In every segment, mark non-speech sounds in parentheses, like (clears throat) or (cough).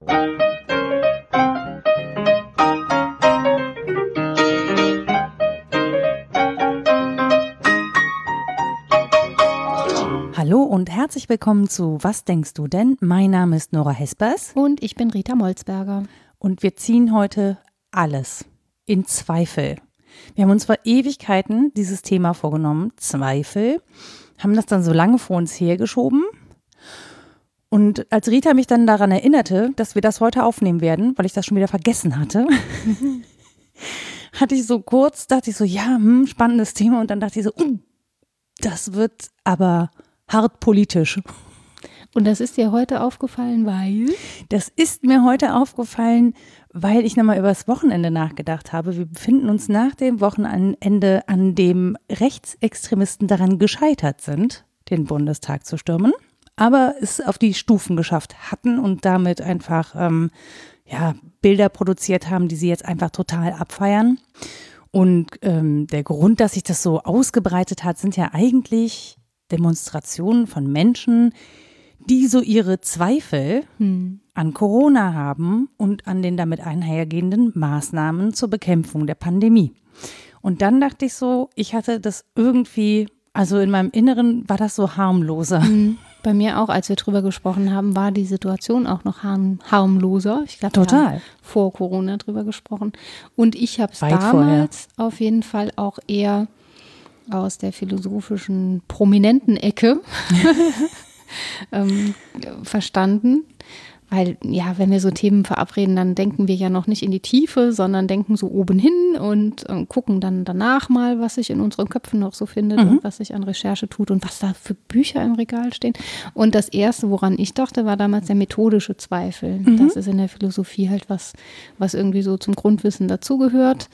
Hallo und herzlich willkommen zu Was denkst du denn? Mein Name ist Nora Hespers. Und ich bin Rita Molzberger. Und wir ziehen heute alles in Zweifel. Wir haben uns vor Ewigkeiten dieses Thema vorgenommen, Zweifel, haben das dann so lange vor uns hergeschoben. Und als Rita mich dann daran erinnerte, dass wir das heute aufnehmen werden, weil ich das schon wieder vergessen hatte, (laughs) hatte ich so kurz, dachte ich so, ja, hm, spannendes Thema. Und dann dachte ich so, uh, das wird aber hart politisch. Und das ist dir heute aufgefallen, weil? Das ist mir heute aufgefallen, weil ich nochmal über das Wochenende nachgedacht habe. Wir befinden uns nach dem Wochenende, an dem Rechtsextremisten daran gescheitert sind, den Bundestag zu stürmen, aber es auf die Stufen geschafft hatten und damit einfach ähm, ja, Bilder produziert haben, die sie jetzt einfach total abfeiern. Und ähm, der Grund, dass sich das so ausgebreitet hat, sind ja eigentlich Demonstrationen von Menschen, die so ihre Zweifel hm. an Corona haben und an den damit einhergehenden Maßnahmen zur Bekämpfung der Pandemie. Und dann dachte ich so, ich hatte das irgendwie, also in meinem Inneren war das so harmloser. Hm. Bei mir auch, als wir drüber gesprochen haben, war die Situation auch noch harm, harmloser. Ich glaube, Total. vor Corona drüber gesprochen. Und ich habe es damals vorher. auf jeden Fall auch eher aus der philosophischen prominenten Ecke (laughs) ähm, verstanden. Weil, ja, wenn wir so Themen verabreden, dann denken wir ja noch nicht in die Tiefe, sondern denken so oben hin und äh, gucken dann danach mal, was sich in unseren Köpfen noch so findet mhm. und was sich an Recherche tut und was da für Bücher im Regal stehen. Und das Erste, woran ich dachte, war damals der methodische Zweifel. Mhm. Das ist in der Philosophie halt was, was irgendwie so zum Grundwissen dazugehört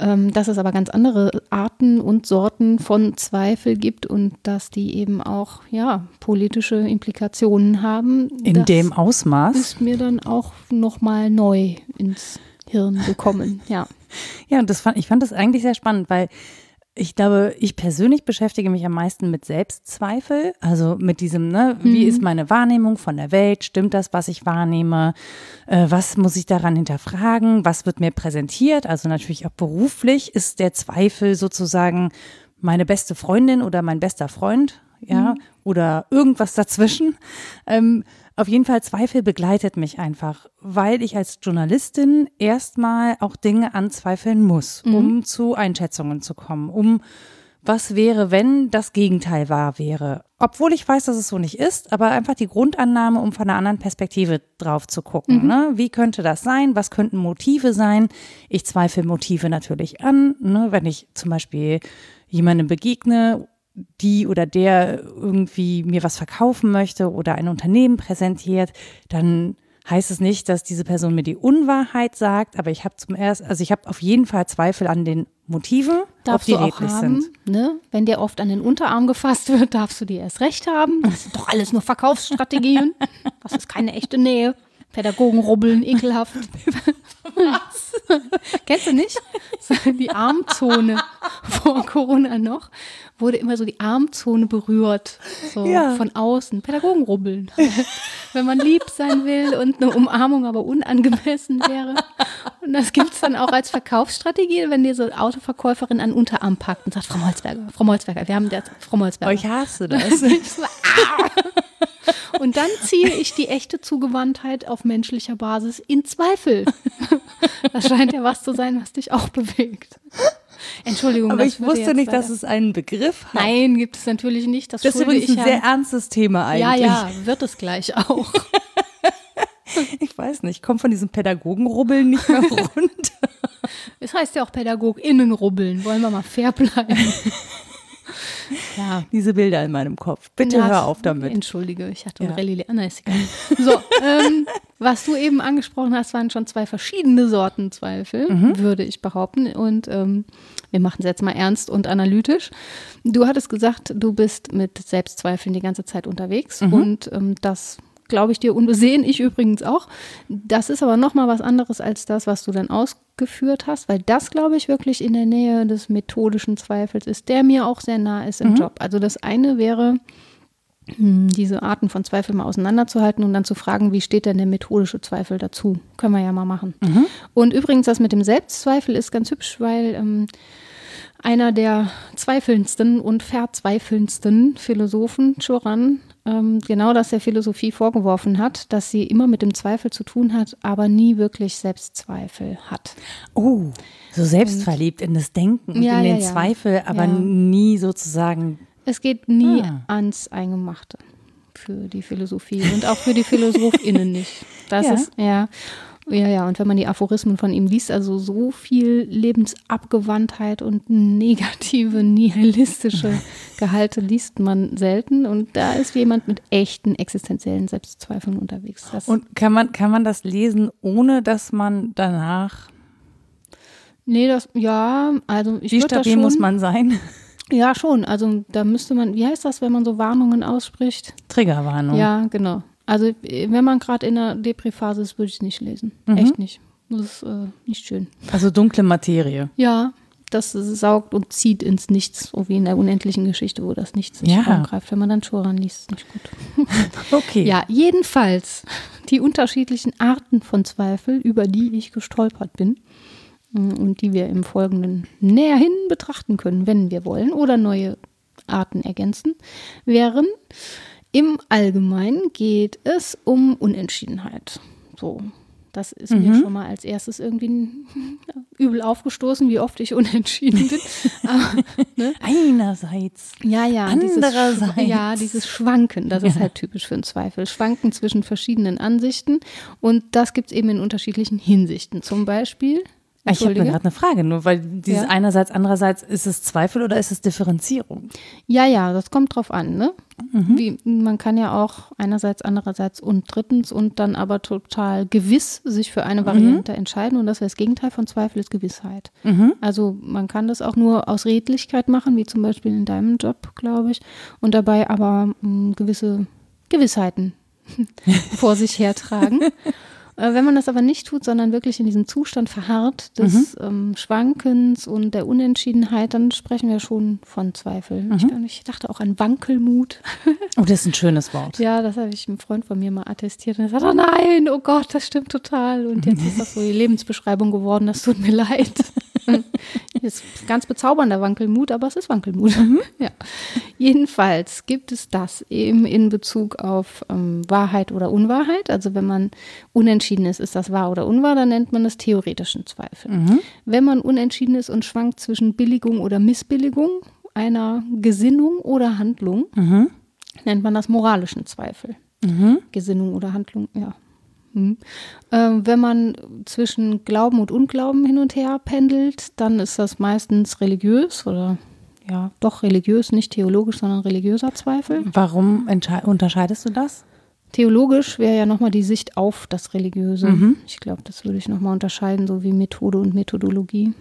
ähm, dass es aber ganz andere Arten und Sorten von Zweifel gibt und dass die eben auch ja politische Implikationen haben. In dem Ausmaß ist mir dann auch noch mal neu ins Hirn gekommen. Ja. (laughs) Ja, und das fand ich fand das eigentlich sehr spannend, weil ich glaube, ich persönlich beschäftige mich am meisten mit Selbstzweifel, also mit diesem, ne, wie mhm. ist meine Wahrnehmung von der Welt? Stimmt das, was ich wahrnehme? Äh, was muss ich daran hinterfragen? Was wird mir präsentiert? Also natürlich auch beruflich ist der Zweifel sozusagen meine beste Freundin oder mein bester Freund, ja, mhm. oder irgendwas dazwischen. Ähm, auf jeden Fall Zweifel begleitet mich einfach, weil ich als Journalistin erstmal auch Dinge anzweifeln muss, mhm. um zu Einschätzungen zu kommen, um was wäre, wenn das Gegenteil wahr wäre. Obwohl ich weiß, dass es so nicht ist, aber einfach die Grundannahme, um von einer anderen Perspektive drauf zu gucken. Mhm. Ne? Wie könnte das sein? Was könnten Motive sein? Ich zweifle Motive natürlich an. Ne? Wenn ich zum Beispiel jemandem begegne die oder der irgendwie mir was verkaufen möchte oder ein Unternehmen präsentiert, dann heißt es nicht, dass diese Person mir die Unwahrheit sagt, aber ich habe zum ersten, also ich habe auf jeden Fall Zweifel an den Motiven, darfst ob die redlich sind. Ne? Wenn dir oft an den Unterarm gefasst wird, darfst du die erst recht haben. Das sind doch alles nur Verkaufsstrategien. (laughs) Das ist keine echte Nähe. Pädagogen rubbeln, ekelhaft. (laughs) Was? Kennst du nicht? Die Armzone vor Corona noch wurde immer so die Armzone berührt, so ja. von außen. Pädagogen rubbeln. (laughs) Wenn man lieb sein will und eine Umarmung aber unangemessen wäre. Und das gibt es dann auch als Verkaufsstrategie, wenn dir so Autoverkäuferin an den Unterarm packt und sagt, Frau Molzberger, Frau Molzberger, wir haben das, Frau Molzberger. Ich hasse das. (laughs) Und dann ziehe ich die echte Zugewandtheit auf menschlicher Basis in Zweifel. (laughs) Das scheint ja was zu sein, was dich auch bewegt. Entschuldigung. Aber ich wusste nicht, dass es einen Begriff hat. Nein, gibt es natürlich nicht. Das, das ist übrigens ein ja. sehr ernstes Thema eigentlich. Ja, ja, wird es gleich auch. (laughs) ich weiß nicht, kommt von diesem Pädagogenrubbeln nicht mehr (laughs) runter. Es heißt ja auch PädagogInnenrubbeln. Wollen wir mal fair bleiben. (laughs) Ja. Diese Bilder in meinem Kopf. Bitte ja, hör auf damit. Entschuldige, ich hatte ja. Rallye. Ah, ist egal. So, ähm, was du eben angesprochen hast, waren schon zwei verschiedene Sorten Zweifel, mhm. würde ich behaupten. Und ähm, wir machen es jetzt mal ernst und analytisch. Du hattest gesagt, du bist mit Selbstzweifeln die ganze Zeit unterwegs mhm. und ähm, das glaube ich dir unbesehen, ich übrigens auch. Das ist aber nochmal was anderes als das, was du dann ausgeführt hast, weil das, glaube ich, wirklich in der Nähe des methodischen Zweifels ist, der mir auch sehr nah ist im mhm. Job. Also das eine wäre, hm, diese Arten von Zweifel mal auseinanderzuhalten und dann zu fragen, wie steht denn der methodische Zweifel dazu? Können wir ja mal machen. Mhm. Und übrigens, das mit dem Selbstzweifel ist ganz hübsch, weil ähm, einer der zweifelndsten und verzweifelndsten Philosophen, Choran, ähm, genau das der Philosophie vorgeworfen hat, dass sie immer mit dem Zweifel zu tun hat, aber nie wirklich Selbstzweifel hat. Oh, so selbstverliebt in das Denken und Ja, in den ja. Zweifel, aber Ja. nie sozusagen. Es geht nie Ah. ans Eingemachte für die Philosophie und auch für die PhilosophInnen nicht. Das (laughs) Ja. ist, ja. Ja, ja, und wenn man die Aphorismen von ihm liest, also so viel Lebensabgewandtheit und negative, (laughs) nihilistische Gehalte liest man selten. Und da ist jemand mit echten existenziellen Selbstzweifeln unterwegs. Das, Und kann man, kann man das lesen, ohne dass man danach. nee, das, ja, also ich Wie stabil muss man sein? (laughs) Ja, schon. Also da müsste man, wie heißt das, wenn man so Warnungen ausspricht? Triggerwarnung. Ja, genau. Also äh, wenn man gerade in der Depri-Phase ist, würde ich es nicht lesen. Mhm. Echt nicht. Das ist äh, nicht schön. Also dunkle Materie. Ja, das saugt und zieht ins Nichts, so wie in der unendlichen Geschichte, wo das Nichts sich Ja. vorgreift. Wenn man dann Choran liest, ist nicht gut. (laughs) Okay. Ja, jedenfalls die unterschiedlichen Arten von Zweifel, über die ich gestolpert bin mm, und die wir im Folgenden näherhin betrachten können, wenn wir wollen, oder neue Arten ergänzen, wären im Allgemeinen geht es um Unentschiedenheit. So, das ist mir schon mal als erstes irgendwie (laughs) übel aufgestoßen, wie oft ich unentschieden bin. (laughs) Aber, ne? Einerseits. Ja, ja. Dieses, Andererseits. Schw- ja, dieses Schwanken, das ist halt typisch für einen Zweifel. Schwanken zwischen verschiedenen Ansichten. Und das gibt es eben in unterschiedlichen Hinsichten. Zum Beispiel. Ich habe gerade eine Frage, nur weil dieses Ja. einerseits, andererseits, ist es Zweifel oder ist es Differenzierung? Ja, ja, das kommt drauf an, ne? Mhm. Wie, man kann ja auch einerseits, andererseits und drittens und dann aber total gewiss sich für Mhm. eine Variante entscheiden. Und das wäre das Gegenteil von Zweifel, ist Gewissheit. Mhm. Also man kann das auch nur aus Redlichkeit machen, wie zum Beispiel in deinem Job, glaube ich, und dabei aber mh, gewisse Gewissheiten (laughs) vor sich hertragen. (laughs) Äh, Wenn man das aber nicht tut, sondern wirklich in diesem Zustand verharrt des ähm, Schwankens und der Unentschiedenheit, dann sprechen wir schon von Zweifel. Ich, ich dachte auch an Wankelmut. (laughs) Oh, das ist ein schönes Wort. Ja, das habe ich einem Freund von mir mal attestiert. Und er sagt, oh nein, oh Gott, das stimmt total. Und jetzt ist das so die Lebensbeschreibung geworden, das tut mir (laughs) leid. (laughs) ist ganz bezaubernder Wankelmut, aber es ist Wankelmut. Ja. Jedenfalls gibt es das eben in Bezug auf ähm, Wahrheit oder Unwahrheit. Also wenn man unentschieden ist, ist das wahr oder unwahr, dann nennt man das theoretischen Zweifel. Wenn man unentschieden ist und schwankt zwischen Billigung oder Missbilligung einer Gesinnung oder Handlung, nennt man das moralischen Zweifel. Gesinnung oder Handlung, ja. Hm. Ähm, wenn man zwischen Glauben und Unglauben hin und her pendelt, dann ist das meistens religiös oder ja, doch religiös, nicht theologisch, sondern religiöser Zweifel. Warum unterscheidest du das? Theologisch wäre ja nochmal die Sicht auf das Religiöse. Ich glaube, das würde ich nochmal unterscheiden, so wie Methode und Methodologie.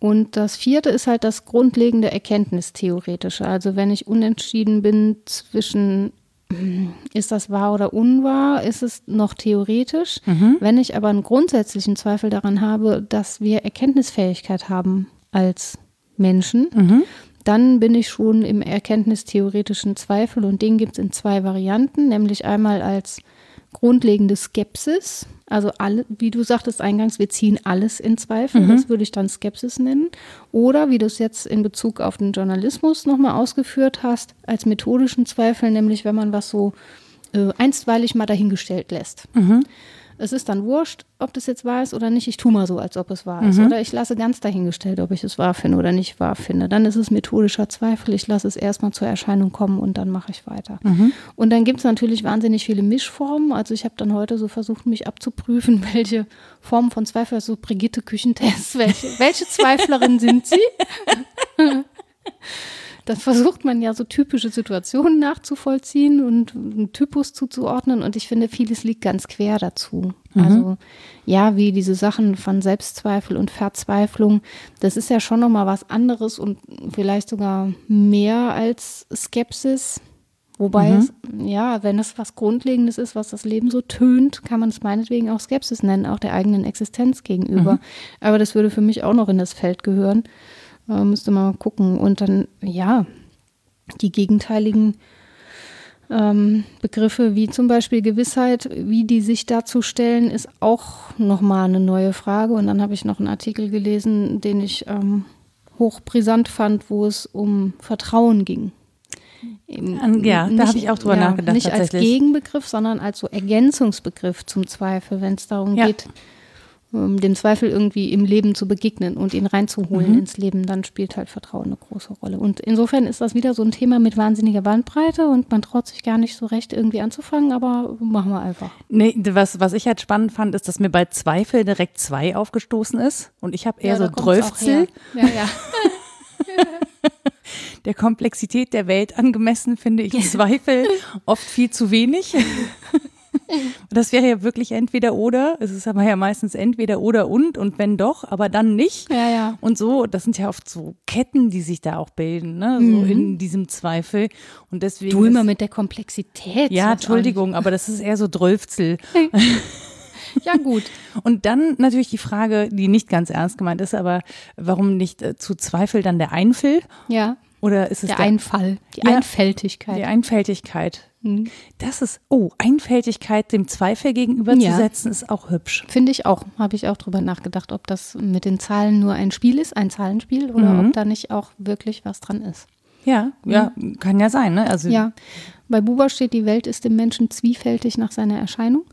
Und das vierte ist halt das grundlegende Erkenntnistheoretische. Also wenn ich unentschieden bin zwischen, (clears throat) ist das wahr oder unwahr, ist es noch theoretisch. Wenn ich aber einen grundsätzlichen Zweifel daran habe, dass wir Erkenntnisfähigkeit haben als Menschen, dann bin ich schon im erkenntnistheoretischen Zweifel und den gibt es in zwei Varianten, nämlich einmal als grundlegende Skepsis, also alle, wie du sagtest eingangs, wir ziehen alles in Zweifel, das würde ich dann Skepsis nennen, oder wie du es jetzt in Bezug auf den Journalismus nochmal ausgeführt hast, als methodischen Zweifel, nämlich wenn man was so äh, einstweilig mal dahingestellt lässt. Es ist dann wurscht, ob das jetzt wahr ist oder nicht. Ich tue mal so, als ob es wahr ist. Oder ich lasse ganz dahingestellt, ob ich es wahr finde oder nicht wahr finde. Dann ist es methodischer Zweifel. Ich lasse es erstmal zur Erscheinung kommen und dann mache ich weiter. Und dann gibt es natürlich wahnsinnig viele Mischformen. Also ich habe dann heute so versucht, mich abzuprüfen, (laughs) welche Formen von Zweifel, also Brigitte Küchentests, welche, welche Zweiflerin sind sie? (laughs) (laughs) dann versucht man ja so typische Situationen nachzuvollziehen und einen Typus zuzuordnen. Und ich finde, vieles liegt ganz quer dazu. Also ja, wie diese Sachen von Selbstzweifel und Verzweiflung, das ist ja schon nochmal was anderes und vielleicht sogar mehr als Skepsis. Wobei es, ja, wenn es was Grundlegendes ist, was das Leben so tönt, kann man es meinetwegen auch Skepsis nennen, auch der eigenen Existenz gegenüber. Aber das würde für mich auch noch in das Feld gehören. Äh, müsste man mal gucken. Und dann, ja, die gegenteiligen Ähm, Begriffe wie zum Beispiel Gewissheit, wie die sich dazu stellen, ist auch nochmal eine neue Frage. Und dann habe ich noch einen Artikel gelesen, den ich ähm, hochbrisant fand, wo es um Vertrauen ging. Im, ja, nicht, da habe ich auch drüber ja, nachgedacht. Nicht als Gegenbegriff, sondern als so Ergänzungsbegriff zum Zweifel, wenn es darum ja. geht, um dem Zweifel irgendwie im Leben zu begegnen und ihn reinzuholen mhm. ins Leben, dann spielt halt Vertrauen eine große Rolle. Und insofern ist das wieder so ein Thema mit wahnsinniger Bandbreite und man traut sich gar nicht so recht irgendwie anzufangen, aber machen wir einfach. Nee, was, was ich halt spannend fand, ist, dass mir bei Zweifel direkt zwei aufgestoßen ist und ich habe eher ja, so Drölfzel. Ja, ja. (laughs) der Komplexität der Welt angemessen finde ich Zweifel oft viel zu wenig. (laughs) (laughs) Das wäre ja wirklich entweder oder. Es ist aber ja meistens entweder oder und und wenn doch, aber dann nicht. Ja, ja. Und so, das sind ja oft so Ketten, die sich da auch bilden, ne? So mhm. in diesem Zweifel. Und deswegen. Du immer mit der Komplexität. Ja, Entschuldigung, aber das ist eher so Drölfzel. (laughs) Ja, gut. (laughs) Und dann natürlich die Frage, die nicht ganz ernst gemeint ist, aber warum nicht äh, zu Zweifel dann der Einfil? Ja. Oder ist es der, der Einfall, die ja, Einfältigkeit? Die Einfältigkeit. Mhm. Das ist, oh, Einfältigkeit dem Zweifel gegenüberzusetzen, ja. ist auch hübsch. Finde ich auch. Habe ich auch drüber nachgedacht, ob das mit den Zahlen nur ein Spiel ist, ein Zahlenspiel, oder mhm. ob da nicht auch wirklich was dran ist. Ja, mhm. ja, kann ja sein. Ne? Also ja, bei Buber steht, die Welt ist dem Menschen zwiefältig nach seiner Erscheinung.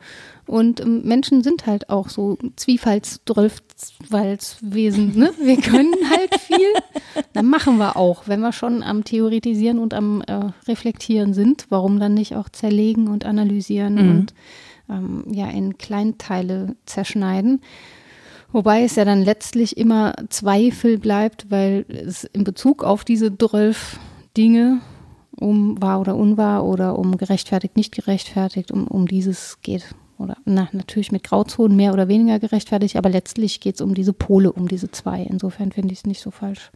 Und ähm, Menschen sind halt auch so Zwiefaltswesen. Ne? Wir können halt viel. Dann machen wir auch, wenn wir schon am Theoretisieren und am äh, Reflektieren sind. Warum dann nicht auch zerlegen und analysieren mhm. und ähm, ja in Kleinteile zerschneiden? Wobei es ja dann letztlich immer Zweifel bleibt, weil es in Bezug auf diese 12 Dinge um wahr oder unwahr oder um gerechtfertigt, nicht gerechtfertigt, um, um dieses geht oder na, natürlich mit Grauzonen mehr oder weniger gerechtfertigt, aber letztlich geht es um diese Pole, um diese zwei. Insofern finde ich es nicht so falsch.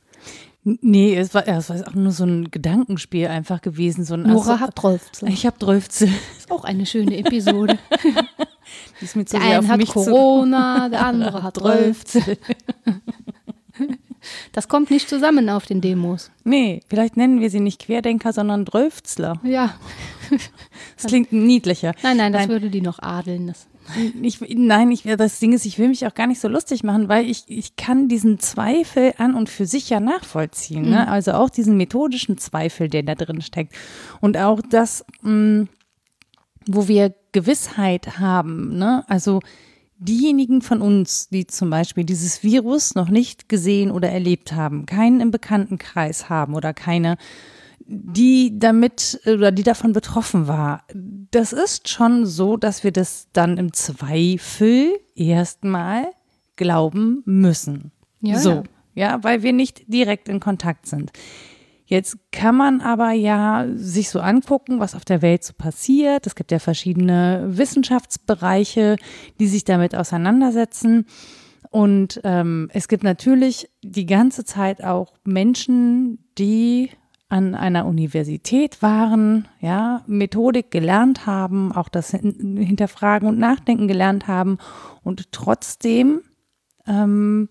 Nee, es war, es war auch nur so ein Gedankenspiel einfach gewesen. So ein Nora hat Drölfzel. Ich habe Drölfzel. Ist auch eine schöne Episode. (laughs) Die ist mit so der eine hat Corona, der andere hat (laughs) Drölfzel. (laughs) Das kommt nicht zusammen auf den Demos. Nee, vielleicht nennen wir sie nicht Querdenker, sondern Drölfzler. Ja. Das klingt niedlicher. Nein, nein, das nein. würde die noch adeln. Das. Ich, nein, ich, das Ding ist, ich will mich auch gar nicht so lustig machen, weil ich, ich kann diesen Zweifel an und für sich ja nachvollziehen. Ne? Mhm. Ne? Also auch diesen methodischen Zweifel, der da drin steckt. Und auch das, mh, mm, wo wir Gewissheit haben. Ne? Also diejenigen von uns, die zum Beispiel dieses Virus noch nicht gesehen oder erlebt haben, keinen im Bekanntenkreis haben oder keine, die damit oder die davon betroffen war, das ist schon so, dass wir das dann im Zweifel erstmal glauben müssen. Ja, so, ja. ja, weil wir nicht direkt in Kontakt sind. Jetzt kann man aber ja sich so angucken, was auf der Welt so passiert. Es gibt ja verschiedene Wissenschaftsbereiche, die sich damit auseinandersetzen. Und ähm, es gibt natürlich die ganze Zeit auch Menschen, die an einer Universität waren, ja, Methodik gelernt haben, auch das Hinterfragen und Nachdenken gelernt haben und trotzdem ähm,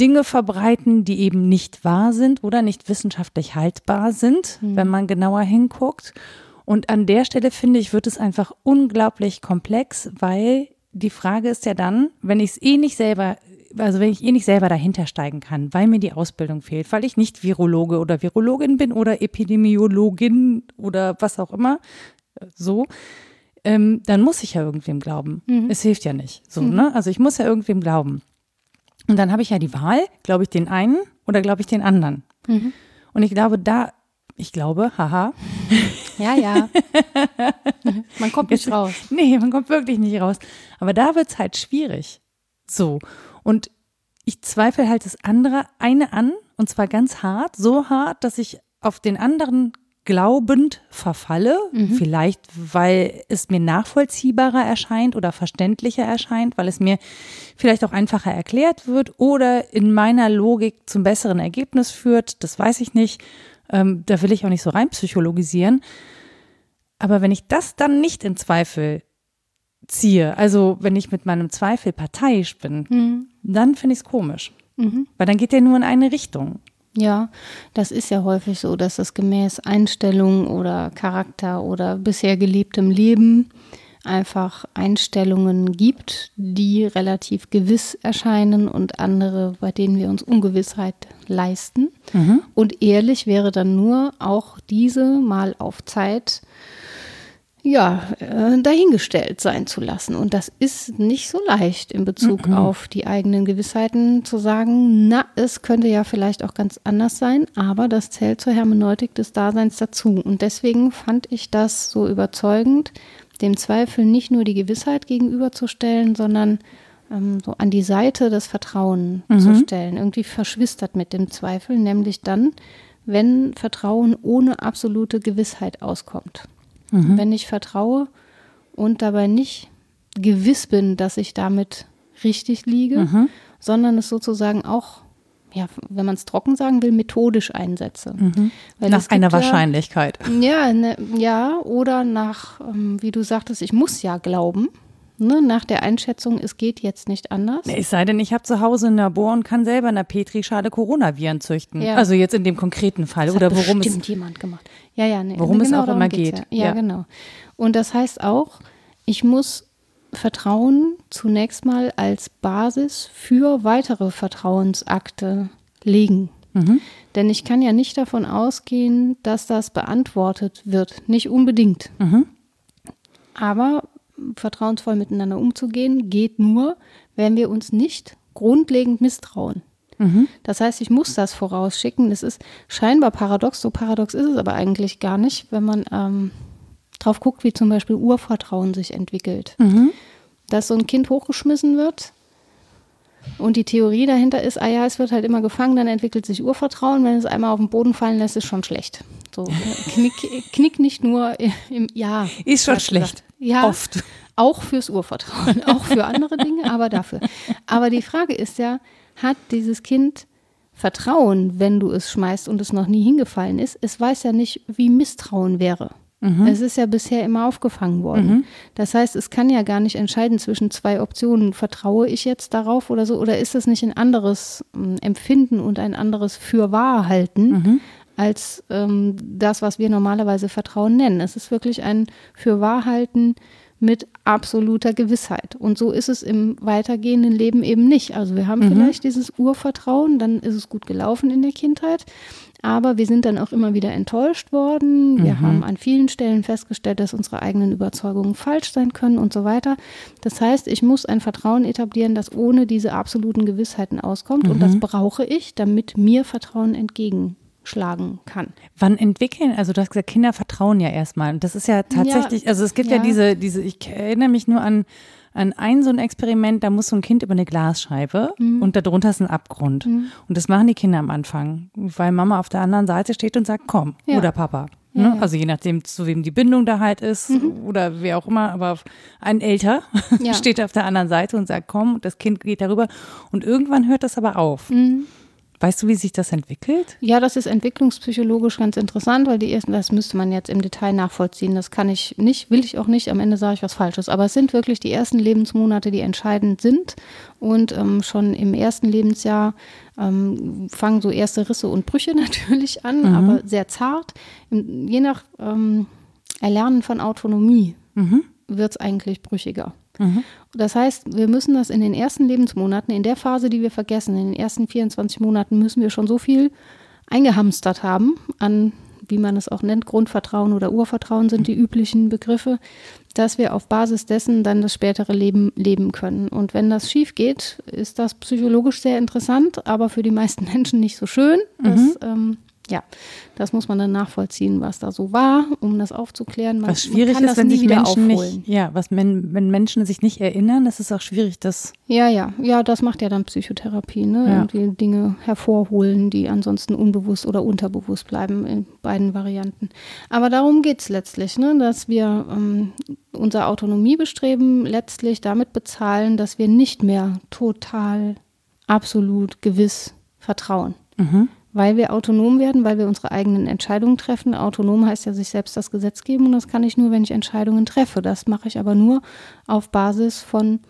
Dinge verbreiten, die eben nicht wahr sind oder nicht wissenschaftlich haltbar sind, mhm. wenn man genauer hinguckt. Und an der Stelle finde ich, wird es einfach unglaublich komplex, weil die Frage ist ja dann, wenn ich es eh nicht selber, also wenn ich eh nicht selber dahinter steigen kann, weil mir die Ausbildung fehlt, weil ich nicht Virologe oder Virologin bin oder Epidemiologin oder was auch immer, so, ähm, dann muss ich ja irgendwem glauben. Mhm. Es hilft ja nicht. So, mhm. ne? Also ich muss ja irgendwem glauben. Und dann habe ich ja die Wahl, glaube ich den einen oder glaube ich den anderen. Mhm. Und ich glaube, da, ich glaube, haha. (laughs) Ja, ja. man kommt nicht raus. Nee, man kommt wirklich nicht raus. Aber da wird es halt schwierig. So. Und ich zweifle halt das andere eine an, und zwar ganz hart, so hart, dass ich auf den anderen glaubend verfalle, mhm. vielleicht weil es mir nachvollziehbarer erscheint oder verständlicher erscheint, weil es mir vielleicht auch einfacher erklärt wird oder in meiner Logik zum besseren Ergebnis führt, das weiß ich nicht. Ähm, da will ich auch nicht so rein psychologisieren. Aber wenn ich das dann nicht in Zweifel ziehe, also wenn ich mit meinem Zweifel parteiisch bin, mhm. dann finde ich es komisch. Mhm. Weil dann geht der nur in eine Richtung. Ja, das ist ja häufig so, dass es gemäß Einstellung oder Charakter oder bisher gelebtem Leben einfach Einstellungen gibt, die relativ gewiss erscheinen und andere, bei denen wir uns Ungewissheit leisten. Mhm. Und ehrlich wäre dann nur auch diese mal auf Zeit ja, äh, dahingestellt sein zu lassen. Und das ist nicht so leicht in Bezug mhm. auf die eigenen Gewissheiten zu sagen, na, es könnte ja vielleicht auch ganz anders sein, aber das zählt zur Hermeneutik des Daseins dazu. Und deswegen fand ich das so überzeugend, dem Zweifel nicht nur die Gewissheit gegenüberzustellen, sondern ähm, so an die Seite des Vertrauens mhm. zu stellen. Irgendwie verschwistert mit dem Zweifel, nämlich dann, wenn Vertrauen ohne absolute Gewissheit auskommt. Mhm. Wenn ich vertraue und dabei nicht gewiss bin, dass ich damit richtig liege, mhm. sondern es sozusagen auch, ja, wenn man es trocken sagen will, methodisch einsetze. Mhm. nach einer Wahrscheinlichkeit. Ja, ne, ja, oder nach, ähm, wie du sagtest, ich muss ja glauben. Ne, nach der Einschätzung, es geht jetzt nicht anders. Es sei denn, ich habe zu Hause ein Labor und kann selber in der Petrischale Coronaviren züchten. Ja. Also jetzt in dem konkreten Fall. Das oder hat worum bestimmt es jemand gemacht. Ja, ja, nee. Worum genau es auch immer geht. Ja. Ja, ja, genau. Und das heißt auch, ich muss Vertrauen zunächst mal als Basis für weitere Vertrauensakte legen. Mhm. Denn ich kann ja nicht davon ausgehen, dass das beantwortet wird. Nicht unbedingt. Mhm. Aber vertrauensvoll miteinander umzugehen, geht nur, wenn wir uns nicht grundlegend misstrauen. Mhm. Das heißt, ich muss das vorausschicken. Das ist scheinbar paradox, so paradox ist es aber eigentlich gar nicht, wenn man ähm, drauf guckt, wie zum Beispiel Urvertrauen sich entwickelt. Mhm. Dass so ein Kind hochgeschmissen wird und die Theorie dahinter ist, ah ja, es wird halt immer gefangen, dann entwickelt sich Urvertrauen. Wenn es einmal auf den Boden fallen lässt, ist schon schlecht. So, (laughs) knick, knick nicht nur im Ja. Ist schon schlecht. Ja, oft. Auch fürs Urvertrauen, (laughs) auch für andere Dinge, aber dafür. Aber die Frage ist ja, hat dieses Kind Vertrauen, wenn du es schmeißt und es noch nie hingefallen ist? Es weiß ja nicht, wie Misstrauen wäre. Mhm. Es ist ja bisher immer aufgefangen worden. Mhm. Das heißt, es kann ja gar nicht entscheiden zwischen zwei Optionen. Vertraue ich jetzt darauf oder so? Oder ist es nicht ein anderes äh, Empfinden und ein anderes Fürwahrhalten mhm. als ähm, das, was wir normalerweise Vertrauen nennen? Es ist wirklich ein Fürwahrhalten mit absoluter Gewissheit. Und so ist es im weitergehenden Leben eben nicht. Also wir haben mhm. vielleicht dieses Urvertrauen, dann ist es gut gelaufen in der Kindheit. Aber wir sind dann auch immer wieder enttäuscht worden. Wir mhm. haben an vielen Stellen festgestellt, dass unsere eigenen Überzeugungen falsch sein können und so weiter. Das heißt, ich muss ein Vertrauen etablieren, das ohne diese absoluten Gewissheiten auskommt. Mhm. Und das mhm. brauche ich, damit mir Vertrauen entgegen schlagen kann. Wann entwickeln, also du hast gesagt, Kinder vertrauen ja erstmal. Und das ist ja tatsächlich, ja, also es gibt ja. ja, diese, diese, ich erinnere mich nur an, an ein so ein Experiment, da muss so ein Kind über eine Glasscheibe mhm. und darunter ist ein Abgrund. Mhm. Und das machen die Kinder am Anfang, weil Mama auf der anderen Seite steht und sagt, komm, ja. oder Papa. Ne? Also je nachdem, zu wem die Bindung da halt ist mhm. oder wer auch immer, aber ein Älter (laughs) steht auf der anderen Seite und sagt, komm, und das Kind geht darüber. Und irgendwann hört das aber auf. Weißt du, wie sich das entwickelt? Ja, das ist entwicklungspsychologisch ganz interessant, weil die ersten, das müsste man jetzt im Detail nachvollziehen. Das kann ich nicht, will ich auch nicht. Am Ende sage ich was Falsches. Aber es sind wirklich die ersten Lebensmonate, die entscheidend sind. Und ähm, schon im ersten Lebensjahr ähm, fangen so erste Risse und Brüche (laughs) natürlich an, mhm. aber sehr zart. Je nach ähm, Erlernen von Autonomie mhm. wird es eigentlich brüchiger. Mhm. Das heißt, wir müssen das in den ersten Lebensmonaten, in der Phase, die wir vergessen, in den ersten 24 Monaten müssen wir schon so viel eingehamstert haben an, wie man es auch nennt, Grundvertrauen oder Urvertrauen sind die üblichen Begriffe, dass wir auf Basis dessen dann das spätere Leben leben können. Und wenn das schief geht, ist das psychologisch sehr interessant, aber für die meisten (laughs) Menschen nicht so schön. Das mhm. ähm, ja, das muss man dann nachvollziehen, was da so war, um das aufzuklären. Man, was schwierig ist, wenn sich Menschen nicht, ja, was wenn, wenn Menschen sich nicht erinnern, das ist auch schwierig, das. Ja, ja, ja, das macht ja dann Psychotherapie, ne? Ja. Irgendwie Dinge hervorholen, die ansonsten unbewusst oder unterbewusst bleiben in beiden Varianten. Aber darum geht es letztlich, ne? dass wir ähm, unser Autonomiebestreben letztlich damit bezahlen, dass wir nicht mehr total, absolut, gewiss vertrauen. Mhm weil wir autonom werden, weil wir unsere eigenen Entscheidungen treffen. Autonom heißt ja sich selbst das Gesetz geben und das kann ich nur, wenn ich Entscheidungen treffe. Das mache ich aber nur auf Basis von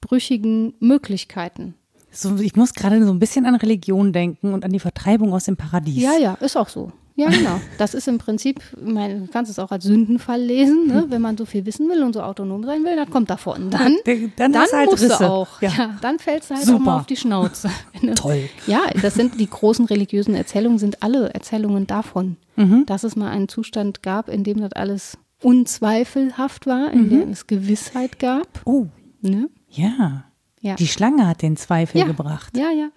brüchigen Möglichkeiten. So, ich muss gerade so ein bisschen an Religion denken und an die Vertreibung aus dem Paradies. Ja, ja, ist auch so. Ja, genau. Das ist im Prinzip, mein, du kannst es auch als Sündenfall lesen, ne? wenn man so viel wissen will und so autonom sein will, dann kommt davon. Dann, dann, dann halt musst Risse. du auch. Ja. Ja. dann fällst du halt Super. auch mal auf die Schnauze. (laughs) Toll. Ja, das sind die großen religiösen Erzählungen, sind alle Erzählungen davon, Mhm. dass es mal einen Zustand gab, in dem das alles unzweifelhaft war, Mhm. in dem es Gewissheit gab. Oh, Ne? ja. Ja. Die Schlange hat den Zweifel ja. gebracht. Ja, ja.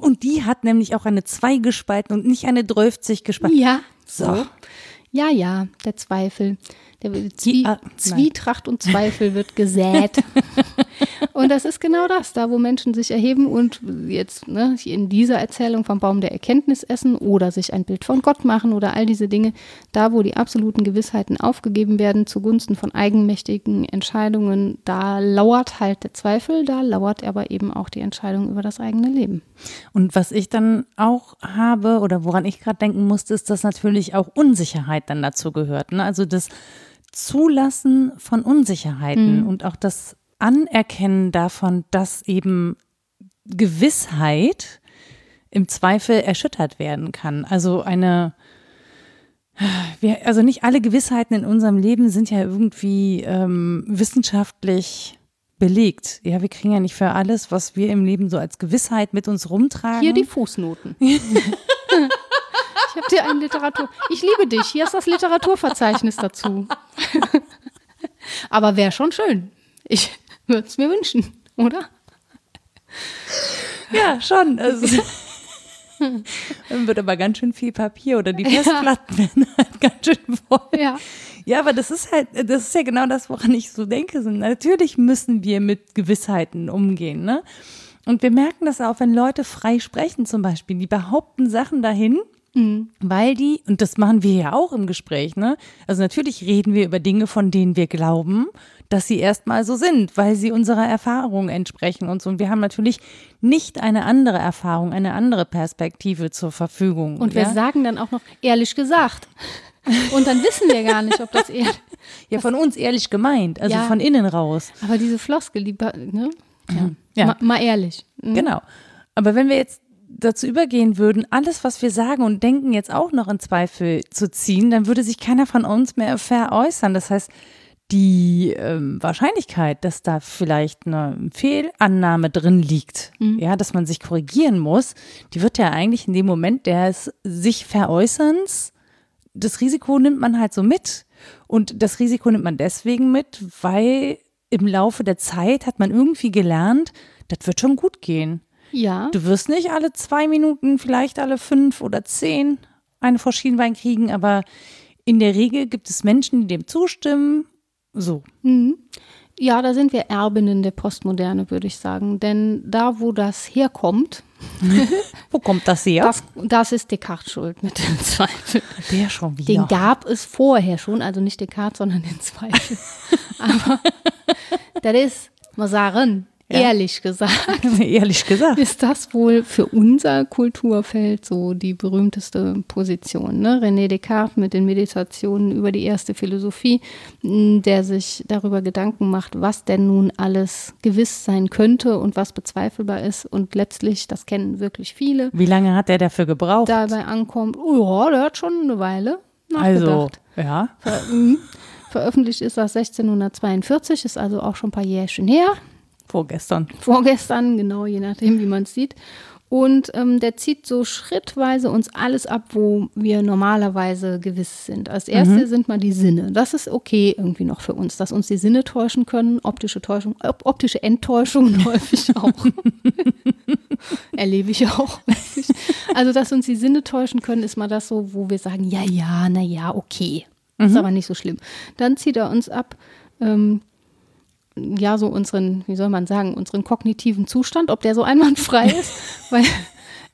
Und die hat nämlich auch eine zweigespalten und nicht eine drölfzig gespalten. Ja. So. Ja, ja, der Zweifel. Der Zwie ah, nein. Zwietracht und Zweifel wird gesät. (laughs) und das ist genau das, da wo Menschen sich erheben und jetzt ne, in dieser Erzählung vom Baum der Erkenntnis essen oder sich ein Bild von Gott machen oder all diese Dinge, da wo die absoluten Gewissheiten aufgegeben werden zugunsten von eigenmächtigen Entscheidungen, da lauert halt der Zweifel, da lauert aber eben auch die Entscheidung über das eigene Leben. Und was ich dann auch habe oder woran ich gerade denken musste, ist, dass natürlich auch Unsicherheit dann dazu gehört. Ne? Also das Zulassen von Unsicherheiten und auch das Anerkennen davon, dass eben Gewissheit im Zweifel erschüttert werden kann. Also eine, wir, also nicht alle Gewissheiten in unserem Leben sind ja irgendwie ähm, wissenschaftlich belegt. Ja, wir kriegen ja nicht für alles, was wir im Leben so als Gewissheit mit uns rumtragen. Hier die Fußnoten. (laughs) ich habe dir ein Literatur. Ich liebe dich. Hier ist das Literaturverzeichnis dazu. (laughs) Aber wäre schon schön. Ich würde es mir wünschen, oder? Ja, schon. Also, dann wird aber ganz schön viel Papier oder die Festplatten werden halt ganz schön voll. Ja. Ja, aber das ist halt, das ist ja genau das, woran ich so denke. Natürlich müssen wir mit Gewissheiten umgehen, ne? Und wir merken das auch, wenn Leute frei sprechen zum Beispiel, die behaupten Sachen dahin, weil die, und das machen wir ja auch im Gespräch, ne? Also natürlich reden wir über Dinge, von denen wir glauben, dass sie erstmal so sind, weil sie unserer Erfahrung entsprechen und so. Und wir haben natürlich nicht eine andere Erfahrung, eine andere Perspektive zur Verfügung. Und wir ja? sagen dann auch noch ehrlich gesagt. Und dann wissen wir gar nicht, ob das ehrlich. (laughs) ja, von uns ehrlich gemeint, also Ja. von innen raus. Aber diese Floskel, die, ne? Ja. Ja. Mal, mal ehrlich. Mhm. Genau. Aber wenn wir jetzt dazu übergehen würden, alles, was wir sagen und denken, jetzt auch noch in Zweifel zu ziehen, dann würde sich keiner von uns mehr veräußern. Das heißt, die ähm, Wahrscheinlichkeit, dass da vielleicht eine Fehlannahme drin liegt, ja, dass man sich korrigieren muss, die wird ja eigentlich in dem Moment des sich Veräußerns, das Risiko nimmt man halt so mit. Und das Risiko nimmt man deswegen mit, weil im Laufe der Zeit hat man irgendwie gelernt, das wird schon gut gehen. Ja. Du wirst nicht alle zwei Minuten, vielleicht alle fünf oder zehn eine vor Schienbein kriegen, aber in der Regel gibt es Menschen, die dem zustimmen. So. Ja, da sind wir Erbinnen der Postmoderne, würde ich sagen. Denn da, wo das herkommt, (laughs) Wo kommt das her? das, das ist Descartes schuld mit dem Zweifel. der schon wieder. Den gab es vorher schon, also nicht Descartes, sondern den Zweifel. (laughs) Aber (laughs) das ist, mal sagen, Ja. ehrlich gesagt, (laughs) Ehrlich gesagt. ist das wohl für unser Kulturfeld so die berühmteste Position. Ne? René Descartes mit den Meditationen über die erste Philosophie, der sich darüber Gedanken macht, was denn nun alles gewiss sein könnte und was bezweifelbar ist. Und letztlich, das kennen wirklich viele, Wie lange hat der dafür gebraucht? dabei ankommt, oh ja, der hat schon eine Weile also, nachgedacht. ja. Ver mhm. Veröffentlicht ist das 1642, ist also auch schon ein paar Jährchen her. Vorgestern. Vorgestern, genau, je nachdem, wie man es sieht. Und ähm, der zieht so schrittweise uns alles ab, wo wir normalerweise gewiss sind. Als erste sind mal die Sinne. Das ist okay irgendwie noch für uns, dass uns die Sinne täuschen können. Optische Täuschung, op optische Enttäuschungen (laughs) häufig auch. (laughs) Erlebe ich auch. Also, dass uns die Sinne täuschen können, ist mal das so, wo wir sagen, ja, ja, na ja, okay. Ist aber nicht so schlimm. Dann zieht er uns ab, ähm, ja, so unseren, wie soll man sagen, unseren kognitiven Zustand, ob der so einwandfrei (laughs) ist, weil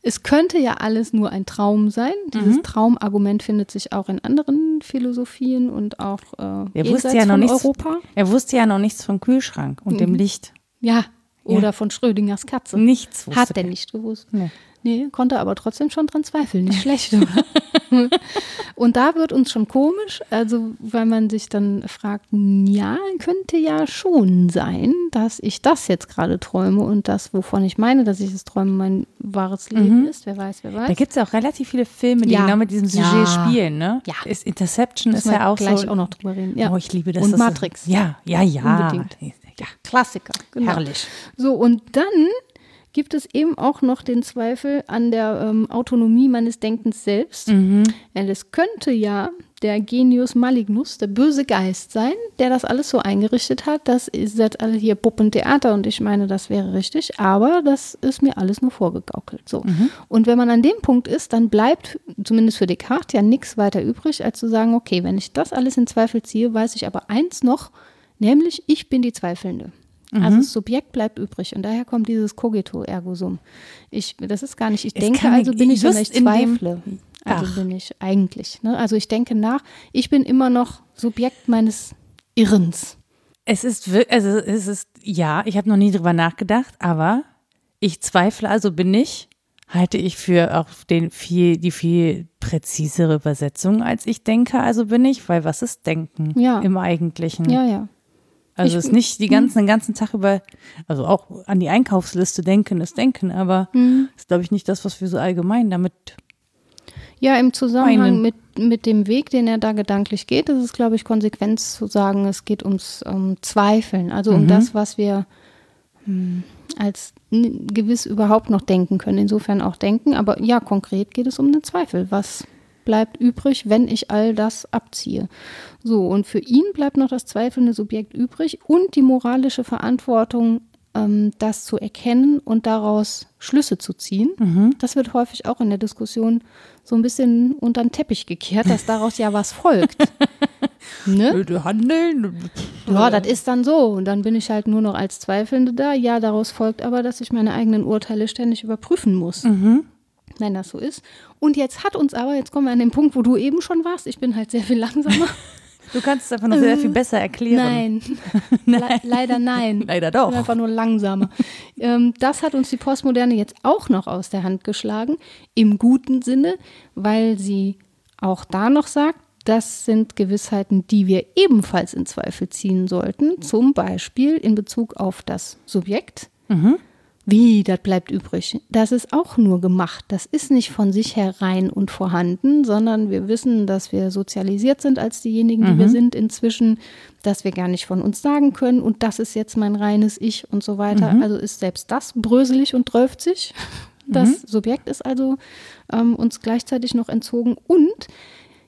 es könnte ja alles nur ein Traum sein. Dieses Traumargument findet sich auch in anderen Philosophien und auch äh, Er wusste ja noch von nichts. Europa. Er wusste ja noch nichts vom Kühlschrank und dem Licht. Ja, oder von Schrödingers Katze. Nichts wusste Hat er nicht gewusst. Nee. Nee, konnte aber trotzdem schon dran zweifeln. Nicht schlecht, oder? (laughs) Und da wird uns schon komisch, also weil man sich dann fragt, ja, könnte ja schon sein, dass ich das jetzt gerade träume und das, wovon ich meine, dass ich es träume, mein wahres Leben mhm. ist. Wer weiß, wer weiß. Da gibt es ja auch relativ viele Filme, die ja. genau mit diesem Sujet ja. spielen. Ne? Ja. Ist Interception ist ja auch gleich so. auch noch drüber reden. Ja. Oh, ich liebe das. Und das Matrix. Ist, ja, ja, ja. Unbedingt. Ja, Klassiker. Genau. Herrlich. So, und dann gibt es eben auch noch den Zweifel an der ähm, Autonomie meines Denkens selbst. Mhm. Denn es könnte ja der Genius Malignus, der böse Geist sein, der das alles so eingerichtet hat. Das ist das alle hier Puppentheater und ich meine, das wäre richtig, aber das ist mir alles nur vorgegaukelt. So. Mhm. Und wenn man an dem Punkt ist, dann bleibt zumindest für Descartes ja nichts weiter übrig, als zu sagen, okay, wenn ich das alles in Zweifel ziehe, weiß ich aber eins noch, nämlich ich bin die Zweifelnde. Also mhm. das Subjekt bleibt übrig und daher kommt dieses Cogito ergo sum. Ich, das ist gar nicht, ich es denke, also bin ich, sondern ich zweifle. Also Ach. bin ich eigentlich. Ne? Also ich denke nach, ich bin immer noch Subjekt meines Irrens. Es ist also es ist, ja, ich habe noch nie drüber nachgedacht, aber ich zweifle, also bin ich, halte ich für auch den viel, die viel präzisere Übersetzung, als ich denke, also bin ich, weil was ist Denken ja. im Eigentlichen? Ja, ja. Also es ist nicht die ganzen, den ganzen Tag über, also auch an die Einkaufsliste denken ist denken, aber mhm. ist, glaube ich, nicht das, was wir so allgemein damit. Ja, im Zusammenhang mit, mit dem Weg, den er da gedanklich geht, ist es, glaube ich, Konsequenz zu sagen, es geht ums um Zweifeln, also um mhm. das, was wir hm, als gewiss überhaupt noch denken können. Insofern auch denken, aber ja, konkret geht es um den Zweifel. Was bleibt übrig, wenn ich all das abziehe. So, und für ihn bleibt noch das zweifelnde Subjekt übrig und die moralische Verantwortung, ähm, das zu erkennen und daraus Schlüsse zu ziehen. Mhm. Das wird häufig auch in der Diskussion so ein bisschen unter den Teppich gekehrt, dass daraus ja was folgt. (laughs) ne? Handeln. Ja, das ist dann so. Und dann bin ich halt nur noch als Zweifelnde da. Ja, daraus folgt aber, dass ich meine eigenen Urteile ständig überprüfen muss. Mhm wenn das so ist. Und jetzt hat uns aber, jetzt kommen wir an den Punkt, wo du eben schon warst, ich bin halt sehr viel langsamer. (laughs) Du kannst es einfach nur sehr viel besser erklären. Nein, (laughs) nein. Le leider nein. (laughs) Leider doch. Ich bin einfach nur langsamer. ähm, das hat uns die Postmoderne jetzt auch noch aus der Hand geschlagen, im guten Sinne, weil sie auch da noch sagt, das sind Gewissheiten, die wir ebenfalls in Zweifel ziehen sollten, zum Beispiel in Bezug auf das Subjekt. Mhm. Wie, das bleibt übrig. Das ist auch nur gemacht. Das ist nicht von sich herein und vorhanden, sondern wir wissen, dass wir sozialisiert sind als diejenigen, die mhm. wir sind inzwischen, dass wir gar nicht von uns sagen können und das ist jetzt mein reines Ich und so weiter. Mhm. Also ist selbst das bröselig und sich. (laughs) Das mhm. Subjekt ist also ähm, uns gleichzeitig noch entzogen und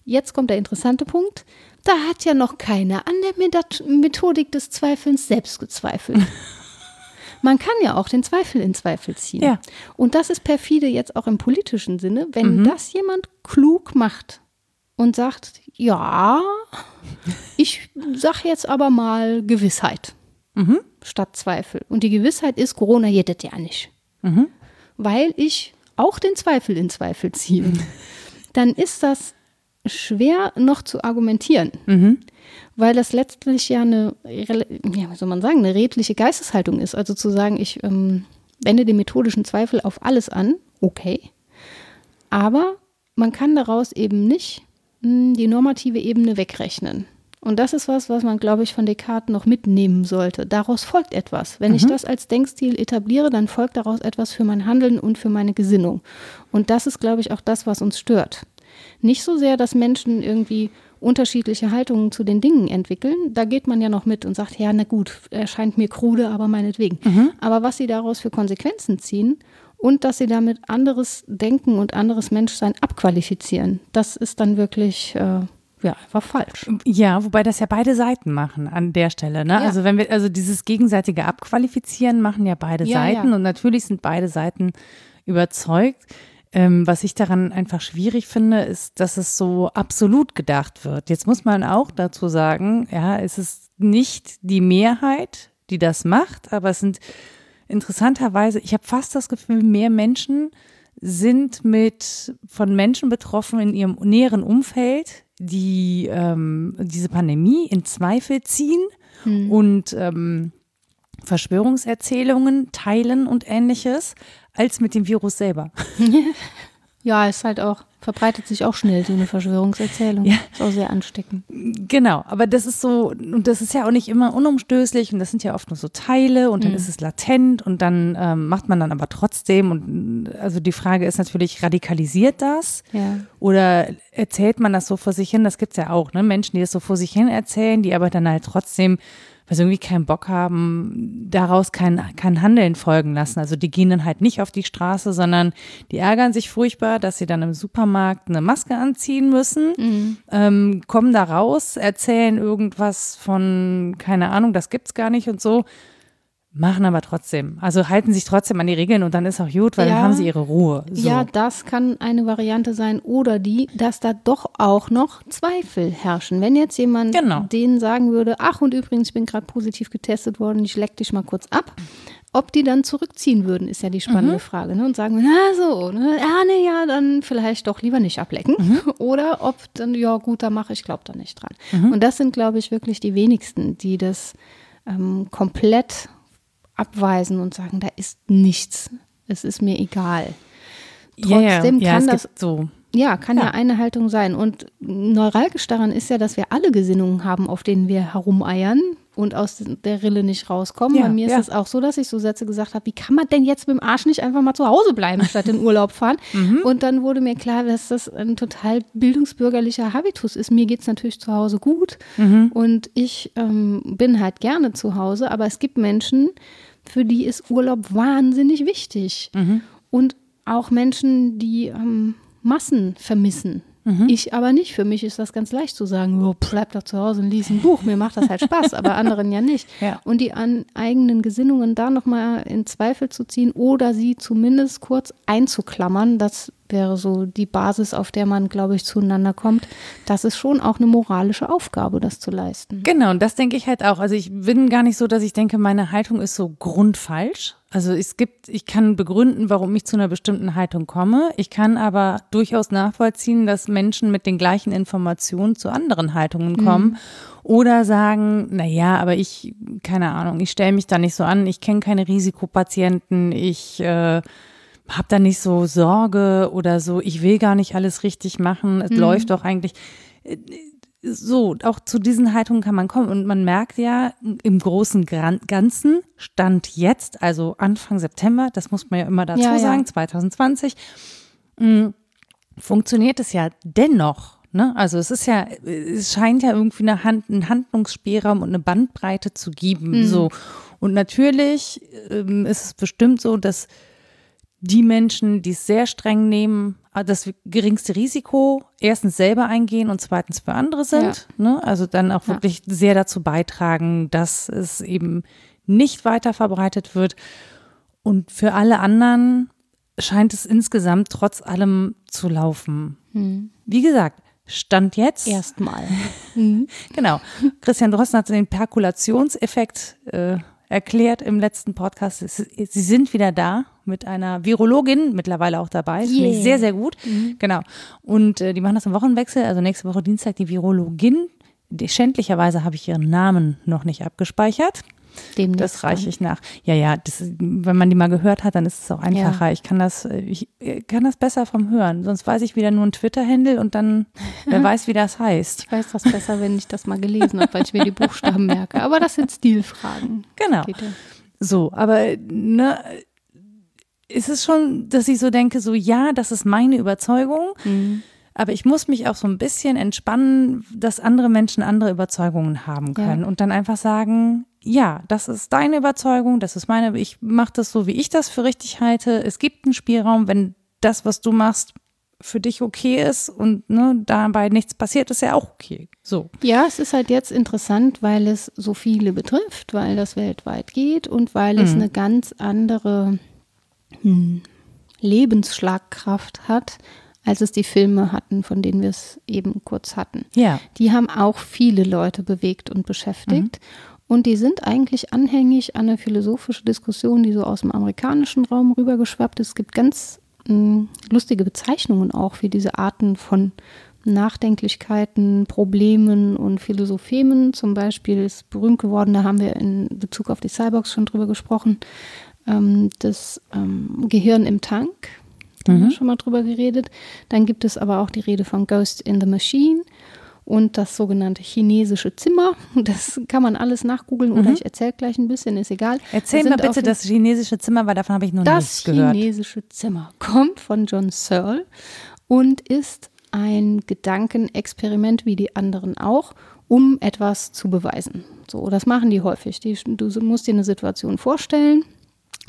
jetzt kommt der interessante Punkt. Da hat ja noch keiner an der Methodik des Zweifelns selbst gezweifelt. (laughs) Man kann ja auch den Zweifel in Zweifel ziehen. Ja. Und das ist perfide jetzt auch im politischen Sinne, wenn mhm. das jemand klug macht und sagt, ja, ich sag jetzt aber mal Gewissheit mhm. statt Zweifel. Und die Gewissheit ist, Corona jedet ja nicht. Mhm. Weil ich auch den Zweifel in Zweifel ziehe. (laughs) Dann ist das schwer noch zu argumentieren. Mhm weil das letztlich ja eine, ja, wie soll man sagen, eine redliche Geisteshaltung ist. Also zu sagen, ich ähm, wende den methodischen Zweifel auf alles an, okay. Aber man kann daraus eben nicht mh, hm, die normative Ebene wegrechnen. Und das ist was, was man, glaube ich, von Descartes noch mitnehmen sollte. Daraus folgt etwas. Wenn mhm. ich das als Denkstil etabliere, dann folgt daraus etwas für mein Handeln und für meine Gesinnung. Und das ist, glaube ich, auch das, was uns stört. Nicht so sehr, dass Menschen irgendwie unterschiedliche Haltungen zu den Dingen entwickeln, da geht man ja noch mit und sagt, ja, na gut, erscheint mir krude, aber meinetwegen. Mhm. Aber was sie daraus für Konsequenzen ziehen und dass sie damit anderes Denken und anderes Menschsein abqualifizieren, das ist dann wirklich äh, ja, einfach falsch. Ja, wobei das ja beide Seiten machen an der Stelle. Ne? Ja. Also wenn wir, also dieses gegenseitige Abqualifizieren machen ja beide ja, Seiten ja. und natürlich sind beide Seiten überzeugt. Ähm, was ich daran einfach schwierig finde, ist, dass es so absolut gedacht wird. Jetzt muss man auch dazu sagen, ja, es ist nicht die Mehrheit, die das macht, aber es sind interessanterweise, ich habe fast das Gefühl, mehr Menschen sind mit von Menschen betroffen in ihrem näheren Umfeld, die ähm, diese Pandemie in Zweifel ziehen hm. und ähm, Verschwörungserzählungen teilen und ähnliches, als mit dem Virus selber. (laughs) Ja, ist halt auch, verbreitet sich auch schnell, so eine Verschwörungserzählung. Ja. Ist auch sehr ansteckend. Genau, aber das ist so, und das ist ja auch nicht immer unumstößlich und das sind ja oft nur so Teile und dann mhm. ist es latent und dann ähm, macht man dann aber trotzdem und also die Frage ist natürlich, radikalisiert das? Ja. Oder erzählt man das so vor sich hin? Das gibt es ja auch, ne? Menschen, die das so vor sich hin erzählen, die aber dann halt trotzdem weil sie irgendwie keinen Bock haben, daraus kein, kein Handeln folgen lassen. Also die gehen dann halt nicht auf die Straße, sondern die ärgern sich furchtbar, dass sie dann im Supermarkt eine Maske anziehen müssen, mhm. ähm, kommen da raus, erzählen irgendwas von, keine Ahnung, das gibt's gar nicht und so machen aber trotzdem. Also halten sich trotzdem an die Regeln und dann ist auch gut, weil ja, dann haben sie ihre Ruhe. So. Ja, das kann eine Variante sein. Oder die, dass da doch auch noch Zweifel herrschen. Wenn jetzt jemand genau. denen sagen würde, ach und übrigens, ich bin gerade positiv getestet worden, ich leck dich mal kurz ab. Ob die dann zurückziehen würden, ist ja die spannende mhm. Frage. Ne? Und sagen, na so, ne? ja, nee, ja, dann vielleicht doch lieber nicht ablecken. Mhm. (laughs) Oder ob dann, ja gut, da mache ich, glaube da nicht dran. Mhm. Und das sind, glaube ich, wirklich die wenigsten, die das ähm, komplett abweisen und sagen, da ist nichts. Es ist mir egal. Trotzdem ja, ja, kann das so. Ja, kann ja. ja. eine Haltung sein. Und neuralgisch daran ist ja, dass wir alle Gesinnungen haben, auf denen wir herumeiern und aus der Rille nicht rauskommen. Ja, Bei mir ist es auch so, dass ich so Sätze gesagt habe, wie kann man denn jetzt mit dem Arsch nicht einfach mal zu Hause bleiben, statt in Urlaub fahren? (laughs) mhm. Und dann wurde mir klar, dass das ein total bildungsbürgerlicher Habitus ist. Mir geht es natürlich zu Hause gut mhm. und ich ähm, bin halt gerne zu Hause, aber es gibt Menschen, für die ist Urlaub wahnsinnig wichtig. Mhm. Und auch Menschen, die ähm, Massen vermissen. Mhm. Ich aber nicht. Für mich ist das ganz leicht zu sagen, oh, bleib doch zu Hause und lies ein Buch. Mir macht das halt Spaß, aber anderen ja nicht. Ja. Und die an eigenen Gesinnungen da nochmal in Zweifel zu ziehen oder sie zumindest kurz einzuklammern, das wäre so die Basis, auf der man, glaube ich, zueinander kommt. Das ist schon auch eine moralische Aufgabe, das zu leisten. Genau, und das denke ich halt auch. Also ich bin gar nicht so, dass ich denke, meine Haltung ist so grundfalsch. Also es gibt, ich kann begründen, warum ich zu einer bestimmten Haltung komme. Ich kann aber durchaus nachvollziehen, dass Menschen mit den gleichen Informationen zu anderen Haltungen kommen. Mhm. Oder sagen, na ja, aber ich, keine Ahnung, ich stelle mich da nicht so an, ich kenne keine Risikopatienten, ich äh, habe da nicht so Sorge oder so, ich will gar nicht alles richtig machen, es mhm. läuft doch eigentlich so, auch zu diesen Haltungen kann man kommen. Und man merkt ja im großen Ganzen, Stand jetzt, also Anfang September, das muss man ja immer dazu ja, sagen, ja. 2020, mh, funktioniert es ja dennoch. Ne? Also es ist ja, es scheint ja irgendwie eine Hand, einen Handlungsspielraum und eine Bandbreite zu geben. Mhm. So. Und natürlich ähm, ist es bestimmt so, dass die Menschen, die es sehr streng nehmen, das geringste Risiko erstens selber eingehen und zweitens für andere sind. Ja. Ne? Also dann auch wirklich ja. sehr dazu beitragen, dass es eben nicht weiter verbreitet wird. Und für alle anderen scheint es insgesamt trotz allem zu laufen. Hm. Wie gesagt, Stand jetzt. Erstmal. Mhm. (laughs) Genau. Christian Drosten hat den Perkulationseffekt äh, erklärt im letzten Podcast. Sie sind wieder da mit einer Virologin mittlerweile auch dabei. Yeah. sehr, sehr gut. Mhm. Genau. Und äh, die machen das im Wochenwechsel. Also nächste Woche Dienstag die Virologin. Schändlicherweise habe ich ihren Namen noch nicht abgespeichert. Dem das reiche ich nach. Ja, ja, das, wenn man die mal gehört hat, dann ist es auch einfacher. Ja. Ich kann das, ich kann das besser vom Hören. Sonst weiß ich wieder nur ein Twitter-Handle und dann, wer (laughs) weiß, wie das heißt. Ich weiß das besser, wenn ich das mal gelesen habe, weil ich mir die Buchstaben merke. Aber das sind Stilfragen. Genau. So, aber ne, ist es schon, dass ich so denke, so ja, das ist meine Überzeugung. Mhm. Aber ich muss mich auch so ein bisschen entspannen, dass andere Menschen andere Überzeugungen haben können ja. und dann einfach sagen, ja, das ist deine Überzeugung, das ist meine, ich mache das so, wie ich das für richtig halte. Es gibt einen Spielraum, wenn das, was du machst, für dich okay ist und ne, dabei nichts passiert, ist ja auch okay. So. Ja, es ist halt jetzt interessant, weil es so viele betrifft, weil das weltweit geht und weil mhm. es eine ganz andere hm, Lebensschlagkraft hat, als es die Filme hatten, von denen wir es eben kurz hatten. Ja. Die haben auch viele Leute bewegt und beschäftigt. Mhm. Und die sind eigentlich anhängig an eine philosophische Diskussion, die so aus dem amerikanischen Raum rübergeschwappt ist. Es gibt ganz mh, hm, lustige Bezeichnungen auch für diese Arten von Nachdenklichkeiten, Problemen und Philosophemen. Zum Beispiel ist berühmt geworden, da haben wir in Bezug auf die Cyborgs schon drüber gesprochen, ähm, das ähm, Gehirn im Tank. Da haben wir schon mal drüber geredet. Dann gibt es aber auch die Rede von Ghost in the Machine und das sogenannte chinesische Zimmer. Das kann man alles nachgoogeln oder ich erzähle gleich ein bisschen, ist egal. Erzähl sind bitte das chinesische Zimmer, weil davon habe ich noch das nichts gehört. chinesische Zimmer kommt von John Searle und ist ein Gedankenexperiment, wie die anderen auch, um etwas zu beweisen. So, das machen die häufig. Die, du musst dir eine Situation vorstellen.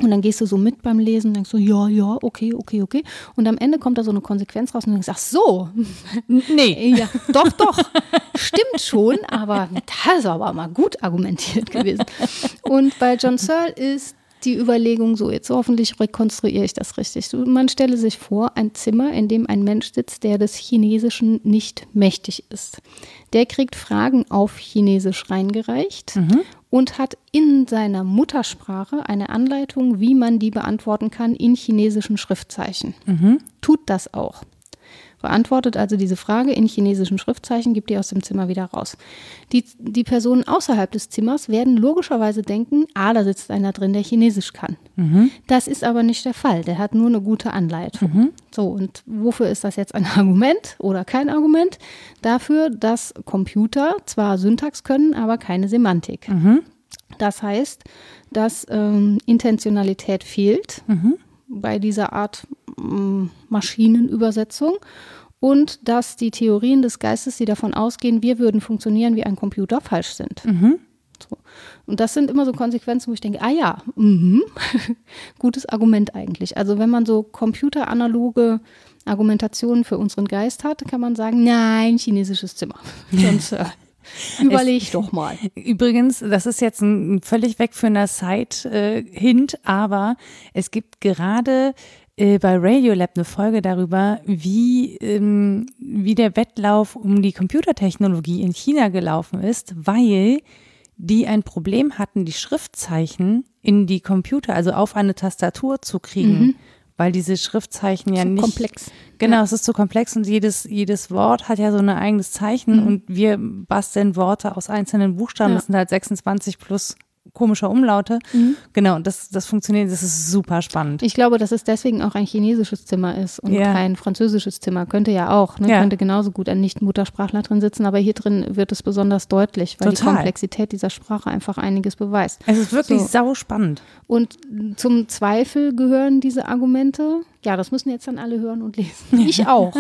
Und dann gehst du so mit beim Lesen, denkst so, ja, ja, okay, okay, okay. Und am Ende kommt da so eine Konsequenz raus und du denkst, ach so, Nee. (laughs) ja, doch, doch. Stimmt schon, aber das ist aber mal gut argumentiert gewesen. Und bei John Searle ist die Überlegung so, jetzt hoffentlich rekonstruiere ich das richtig. Man stelle sich vor, ein Zimmer, in dem ein Mensch sitzt, der des Chinesischen nicht mächtig ist. Der kriegt Fragen auf Chinesisch reingereicht und hat in seiner Muttersprache eine Anleitung, wie man die beantworten kann in chinesischen Schriftzeichen. Tut das auch. Beantwortet also diese Frage in chinesischen Schriftzeichen, gibt die aus dem Zimmer wieder raus. Die, die Personen außerhalb des Zimmers werden logischerweise denken, ah, da sitzt einer drin, der Chinesisch kann. Das ist aber nicht der Fall. Der hat nur eine gute Anleitung. So, und wofür ist das jetzt ein Argument oder kein Argument? Dafür, dass Computer zwar Syntax können, aber keine Semantik. Das heißt, dass ähm, Intentionalität fehlt bei dieser Art Maschinenübersetzung und dass die Theorien des Geistes, die davon ausgehen, wir würden funktionieren wie ein Computer, falsch sind. So. Und das sind immer so Konsequenzen, wo ich denke, ah ja, mhm. (laughs) gutes Argument eigentlich. Also wenn man so computeranaloge Argumentationen für unseren Geist hat, kann man sagen, nein, chinesisches Zimmer. (laughs) Sonst äh, überleg doch mal. Übrigens, das ist jetzt ein ein völlig wegführender Side-Hint, aber es gibt gerade äh, bei Radiolab eine Folge darüber, wie, ähm, wie der Wettlauf um die Computertechnologie in China gelaufen ist, weil die ein Problem hatten, die Schriftzeichen in die Computer, also auf eine Tastatur zu kriegen, weil diese Schriftzeichen ja Zu nicht komplex. Genau, es ist zu komplex und jedes, jedes Wort hat ja so ein eigenes Zeichen und wir basteln Worte aus einzelnen Buchstaben. Ja. Das sind halt 26 plus komische Umlaute. Genau, und das, das funktioniert, das ist super spannend. Ich glaube, dass es deswegen auch ein chinesisches Zimmer ist und Ja. kein französisches Zimmer. Könnte ja auch, ne? Ja. könnte genauso gut ein Nicht-Muttersprachler drin sitzen, aber hier drin wird es besonders deutlich, weil die Total. Komplexität dieser Sprache einfach einiges beweist. Es ist wirklich So. sau spannend. Und zum Zweifel gehören diese Argumente, ja, das müssen jetzt dann alle hören und lesen. (laughs) Ich auch.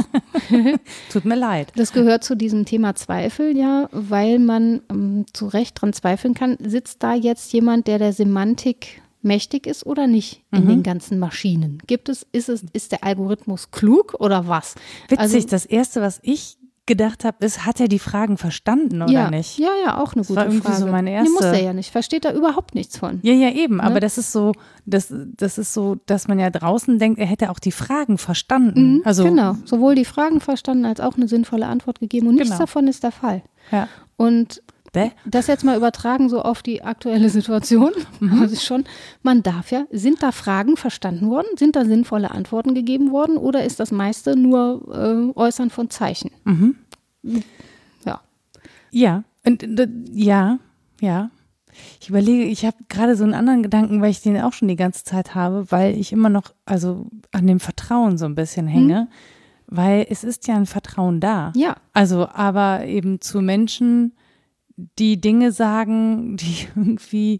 (laughs) Tut mir leid. Das gehört zu diesem Thema Zweifel, ja, weil man ähm, zu Recht dran zweifeln kann, sitzt da jetzt jemand, der der Semantik mächtig ist oder nicht in Mhm. den ganzen Maschinen? Gibt es, ist es, ist der Algorithmus klug oder was? Witzig, Also- das erste, was ich gedacht habe, ist, hat er die Fragen verstanden oder ja, nicht? Ja, ja, auch eine Das gute war irgendwie Frage. so meine Nee, muss erste- er ja nicht. Versteht da überhaupt nichts von. Ja, ja, eben. Ne? Aber das ist so, das, das ist so, dass man ja draußen denkt, er hätte auch die Fragen verstanden. also, genau. Sowohl die Fragen verstanden als auch eine sinnvolle Antwort gegeben. Und nichts Genau. davon ist der Fall. Ja. Und Bäh. das jetzt mal übertragen so auf die aktuelle Situation. Mhm. Ist schon, man darf ja, sind da Fragen verstanden worden? Sind da sinnvolle Antworten gegeben worden? Oder ist das meiste nur äh, Äußern von Zeichen? Mhm. Ja. Ja, und äh, ja, ja. Ich überlege, ich habe gerade so einen anderen Gedanken, weil ich den auch schon die ganze Zeit habe, weil ich immer noch, also an dem Vertrauen so ein bisschen hänge, weil es ist ja ein Vertrauen da. Ja. Also, aber eben zu Menschen, die Dinge sagen, die (laughs) irgendwie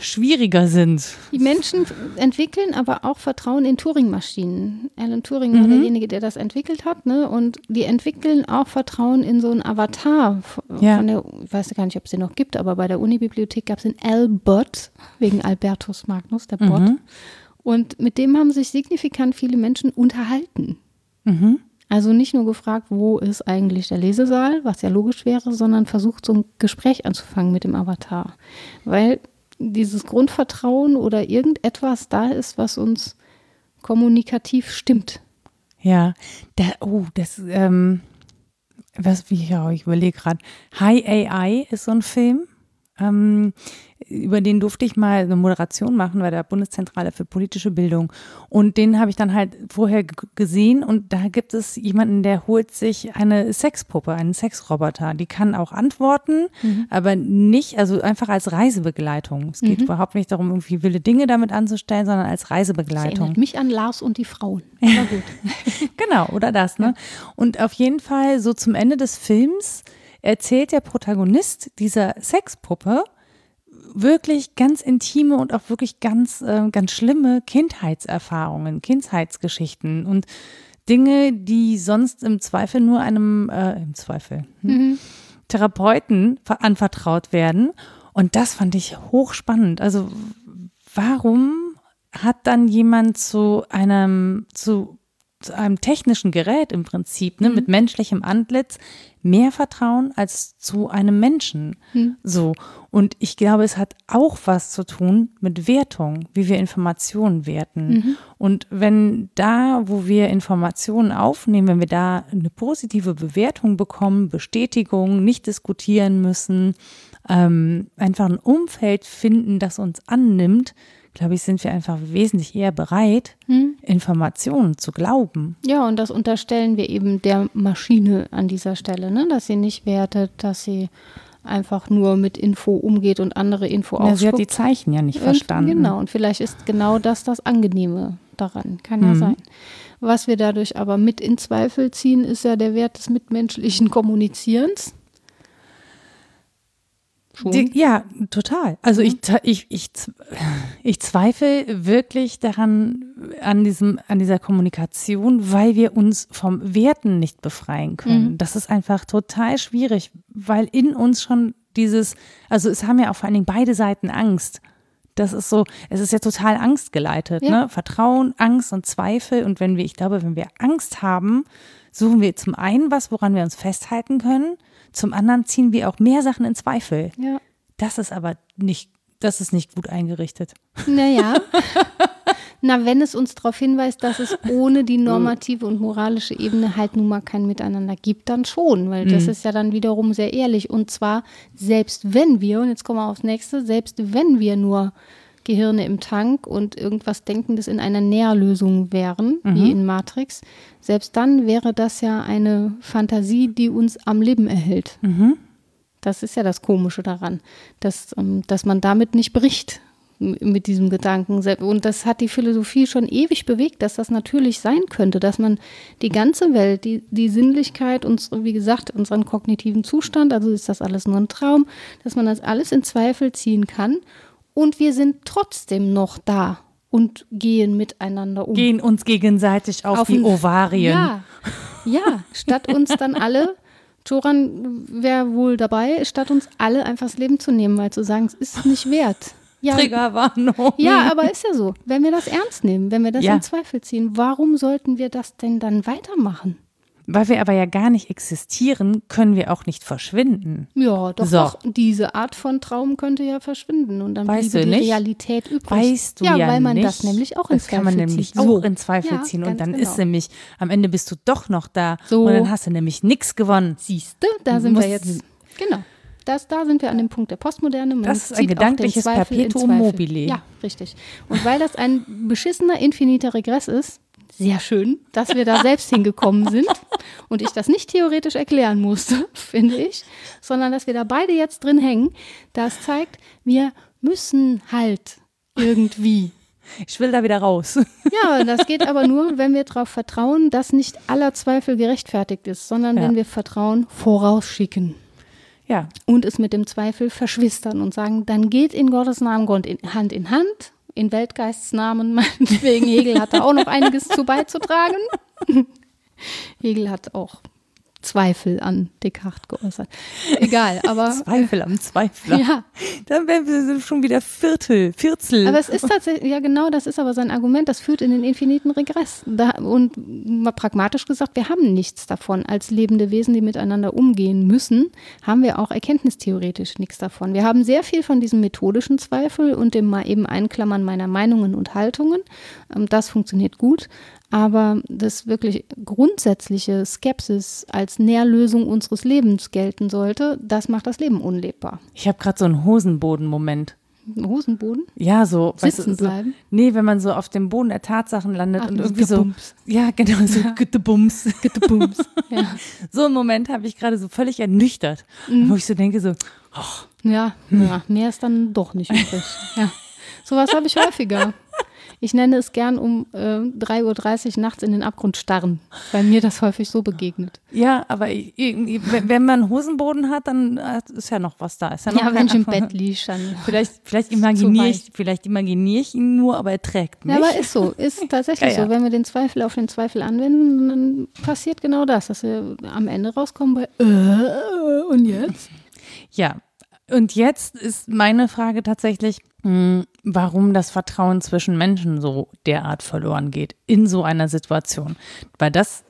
schwieriger sind. Die Menschen entwickeln aber auch Vertrauen in Turing-Maschinen. Alan Turing war Mhm. derjenige, der das entwickelt hat, ne? Und die entwickeln auch Vertrauen in so einen Avatar f- Ja. von der, ich weiß gar nicht, ob es den noch gibt, aber bei der Unibibliothek gab es den Albot, wegen Albertus Magnus, der Bot. Mhm. Und mit dem haben sich signifikant viele Menschen unterhalten. Mhm. Also nicht nur gefragt, wo ist eigentlich der Lesesaal, was ja logisch wäre, sondern versucht, so ein Gespräch anzufangen mit dem Avatar. Weil dieses Grundvertrauen oder irgendetwas da ist, was uns kommunikativ stimmt. Ja, da, oh, das, ähm, was, wie, ja, ich überlege gerade. High AI ist so ein Film. Ähm, über den durfte ich mal eine Moderation machen bei der Bundeszentrale für politische Bildung. Und den habe ich dann halt vorher gesehen und da gibt es jemanden, der holt sich eine Sexpuppe, einen Sexroboter. Die kann auch antworten, mhm. aber nicht, also einfach als Reisebegleitung. Es geht mhm. überhaupt nicht darum, irgendwie wilde Dinge damit anzustellen, sondern als Reisebegleitung. Das erinnert mich an Lars und die Frauen. (laughs) Aber gut. genau, oder das, ne? Und auf jeden Fall so zum Ende des Films erzählt der Protagonist dieser Sexpuppe, wirklich ganz intime und auch wirklich ganz, äh, ganz schlimme Kindheitserfahrungen, Kindheitsgeschichten und Dinge, die sonst im Zweifel nur einem, äh, im Zweifel, hm, mhm. Therapeuten anvertraut werden. Und das fand ich hochspannend. Also warum hat dann jemand zu einem, zu, zu einem technischen Gerät im Prinzip, ne, mhm. mit menschlichem Antlitz, mehr Vertrauen als zu einem Menschen. Hm. So. Und ich glaube, es hat auch was zu tun mit Wertung, wie wir Informationen werten. Mhm. Und wenn da, wo wir Informationen aufnehmen, wenn wir da eine positive Bewertung bekommen, Bestätigung, nicht diskutieren müssen, ähm, einfach ein Umfeld finden, das uns annimmt, glaube ich, sind wir einfach wesentlich eher bereit, hm. Informationen zu glauben. Ja, und das unterstellen wir eben der Maschine an dieser Stelle, ne? dass sie nicht wertet, dass sie einfach nur mit Info umgeht und andere Info ja, Sie hat die Zeichen ja nicht und, verstanden. Genau, und vielleicht ist genau das das Angenehme daran. Kann ja hm. sein. Was wir dadurch aber mit in Zweifel ziehen, ist ja der Wert des mitmenschlichen Kommunizierens. Die, ja, total. Also mhm. ich, ich, ich, ich zweifle wirklich daran, an diesem, an dieser Kommunikation, weil wir uns vom Werten nicht befreien können. Mhm. Das ist einfach total schwierig, weil in uns schon dieses, also es haben ja auch vor allen Dingen beide Seiten Angst. Das ist so, es ist ja total angstgeleitet, ja. ne? Vertrauen, Angst und Zweifel. Und wenn wir, ich glaube, wenn wir Angst haben, suchen wir zum einen was, woran wir uns festhalten können. Zum anderen ziehen wir auch mehr Sachen in Zweifel. Ja. Das ist aber nicht, das ist nicht gut eingerichtet. Naja. (laughs) Na, wenn es uns darauf hinweist, dass es ohne die (laughs) normative und moralische Ebene halt nun mal kein Miteinander gibt, dann schon, weil das mhm. ist ja dann wiederum sehr ehrlich. Und zwar, selbst wenn wir, und jetzt kommen wir aufs nächste, selbst wenn wir nur Gehirne im Tank und irgendwas Denkendes in einer Nährlösung wären, mhm. wie in Matrix, selbst dann wäre das ja eine Fantasie, die uns am Leben erhält. Mhm. Das ist ja das Komische daran, dass, ähm, dass man damit nicht bricht mit diesem Gedanken. Und das hat die Philosophie schon ewig bewegt, dass das natürlich sein könnte, dass man die ganze Welt, die, die Sinnlichkeit und wie gesagt, unseren kognitiven Zustand, also ist das alles nur ein Traum, dass man das alles in Zweifel ziehen kann und wir sind trotzdem noch da und gehen miteinander um. Gehen uns gegenseitig auf, auf die Ovarien. Ja, ja, statt uns dann alle, Joran wäre wohl dabei, statt uns alle einfach das Leben zu nehmen, weil zu sagen, es ist nicht wert. Ja, Triggerwarnung. Ja, aber ist ja so. Wenn wir das ernst nehmen, wenn wir das ja. in Zweifel ziehen, warum sollten wir das denn dann weitermachen? Weil wir aber ja gar nicht existieren, können wir auch nicht verschwinden. Ja, doch, so. doch diese Art von Traum könnte ja verschwinden und dann weißt bliebe die nicht? Realität übrig. Weißt du ja, ja weil man nicht. das nämlich auch in das Zweifel kann man nämlich so in Zweifel ja, ziehen und dann genau. ist nämlich am Ende bist du doch noch da so. und dann hast du nämlich nichts gewonnen. Siehst du, da sind wir jetzt. Genau. Das, da sind wir an dem Punkt der Postmoderne. Man das ist ein gedankliches Perpetuum mobile. Ja, richtig. Und weil das ein beschissener infiniter Regress ist, sehr schön, dass wir da selbst hingekommen sind und ich das nicht theoretisch erklären musste, (laughs) finde ich, sondern dass wir da beide jetzt drin hängen. Das zeigt, wir müssen halt irgendwie. Ich will da wieder raus. (laughs) Ja, das geht aber nur, wenn wir darauf vertrauen, dass nicht aller Zweifel gerechtfertigt ist, sondern ja. wenn wir Vertrauen vorausschicken. Ja. Und es mit dem Zweifel verschwistern und sagen, dann geht in Gottes Namen Hand in Hand in Weltgeistsnamen, (laughs) meinetwegen Hegel hat da auch noch einiges zu beizutragen. (laughs) Hegel hat auch Zweifel an Descartes geäußert. Egal, aber. (laughs) Zweifel am Zweifler. Ja. Dann wären wir schon wieder Viertel, Vierzel. Aber es ist tatsächlich, ja genau, das ist aber sein Argument, das führt in den infiniten Regress. Da, und mal pragmatisch gesagt, wir haben nichts davon. Als lebende Wesen, die miteinander umgehen müssen, haben wir auch erkenntnistheoretisch nichts davon. Wir haben sehr viel von diesem methodischen Zweifel und dem mal eben Einklammern meiner Meinungen und Haltungen. Ähm, das funktioniert gut. Aber das wirklich grundsätzliche Skepsis als Nährlösung unseres Lebens gelten sollte, das macht das Leben unlebbar. Ich habe gerade so einen Hosenboden-Moment. Hosenboden? Ja, so. Sitzen weißt du, bleiben? So, nee, wenn man so auf dem Boden der Tatsachen landet Ach, und irgendwie so. Gebums. Ja, genau, (laughs) so Ja. Güttebums. Bums. (laughs) ja. So einen Moment habe ich gerade so völlig ernüchtert, Mhm. wo ich so denke, so, Ja, ja, mehr ist dann doch nicht übrig. (laughs) Ja. Sowas habe ich häufiger. Ich nenne es gern um äh, 3.30 Uhr nachts in den Abgrund starren, weil mir das häufig so begegnet. ja, aber ich- wenn man Hosenboden hat, dann äh, ist ja noch was da. Ist ja, noch Ja, wenn ich im. Bett liege, dann. (laughs) Vielleicht, vielleicht imaginiere ich, vielleicht imaginiere ich ihn nur, aber er trägt mich. Ja, aber ist so, ist (laughs) tatsächlich Ja, ja. so. Wenn wir den Zweifel auf den Zweifel anwenden, dann passiert genau das, dass wir am Ende rauskommen bei äh, und jetzt? Ja, und jetzt ist meine Frage tatsächlich, mh, warum das Vertrauen zwischen Menschen so derart verloren geht in so einer Situation. Weil das,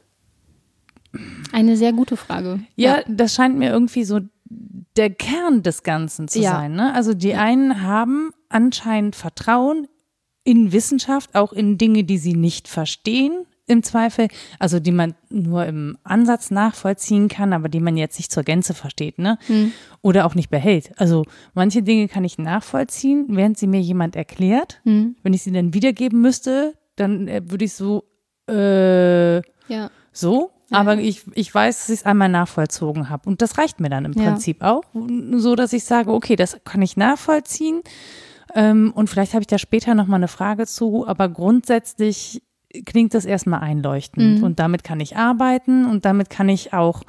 Eine sehr gute Frage. ja, das scheint mir irgendwie so der Kern des Ganzen zu Ja. sein. Ne? Also die einen haben anscheinend Vertrauen in Wissenschaft, auch in Dinge, die sie nicht verstehen. Im Zweifel, also die man nur im Ansatz nachvollziehen kann, aber die man jetzt nicht zur Gänze versteht, ne? Oder auch nicht behält. Also manche Dinge kann ich nachvollziehen, während sie mir jemand erklärt. Hm. Wenn ich sie dann wiedergeben müsste, dann äh, würde ich so, äh, Ja. so. Aber ich, ich weiß, dass ich es einmal nachvollzogen habe. Und das reicht mir dann im Ja. Prinzip auch. So, dass ich sage, okay, das kann ich nachvollziehen. Ähm, und vielleicht habe ich da später nochmal eine Frage zu. Aber grundsätzlich klingt das erstmal einleuchtend. Mhm. Und damit kann ich arbeiten und damit kann ich auch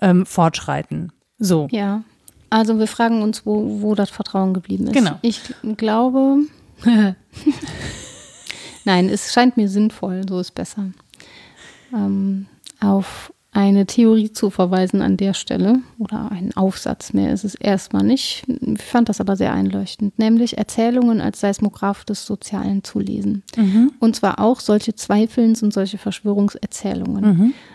ähm, fortschreiten. So. Ja. Also wir fragen uns, wo, wo das Vertrauen geblieben ist. Genau. Ich glaube, (laughs) nein, es scheint mir sinnvoll, so ist besser, ähm, auf eine Theorie zu verweisen an der Stelle oder einen Aufsatz, mehr ist es erstmal nicht. Ich fand das aber sehr einleuchtend, nämlich Erzählungen als Seismograph des Sozialen zu lesen. Und zwar auch solche Zweifelns und solche Verschwörungserzählungen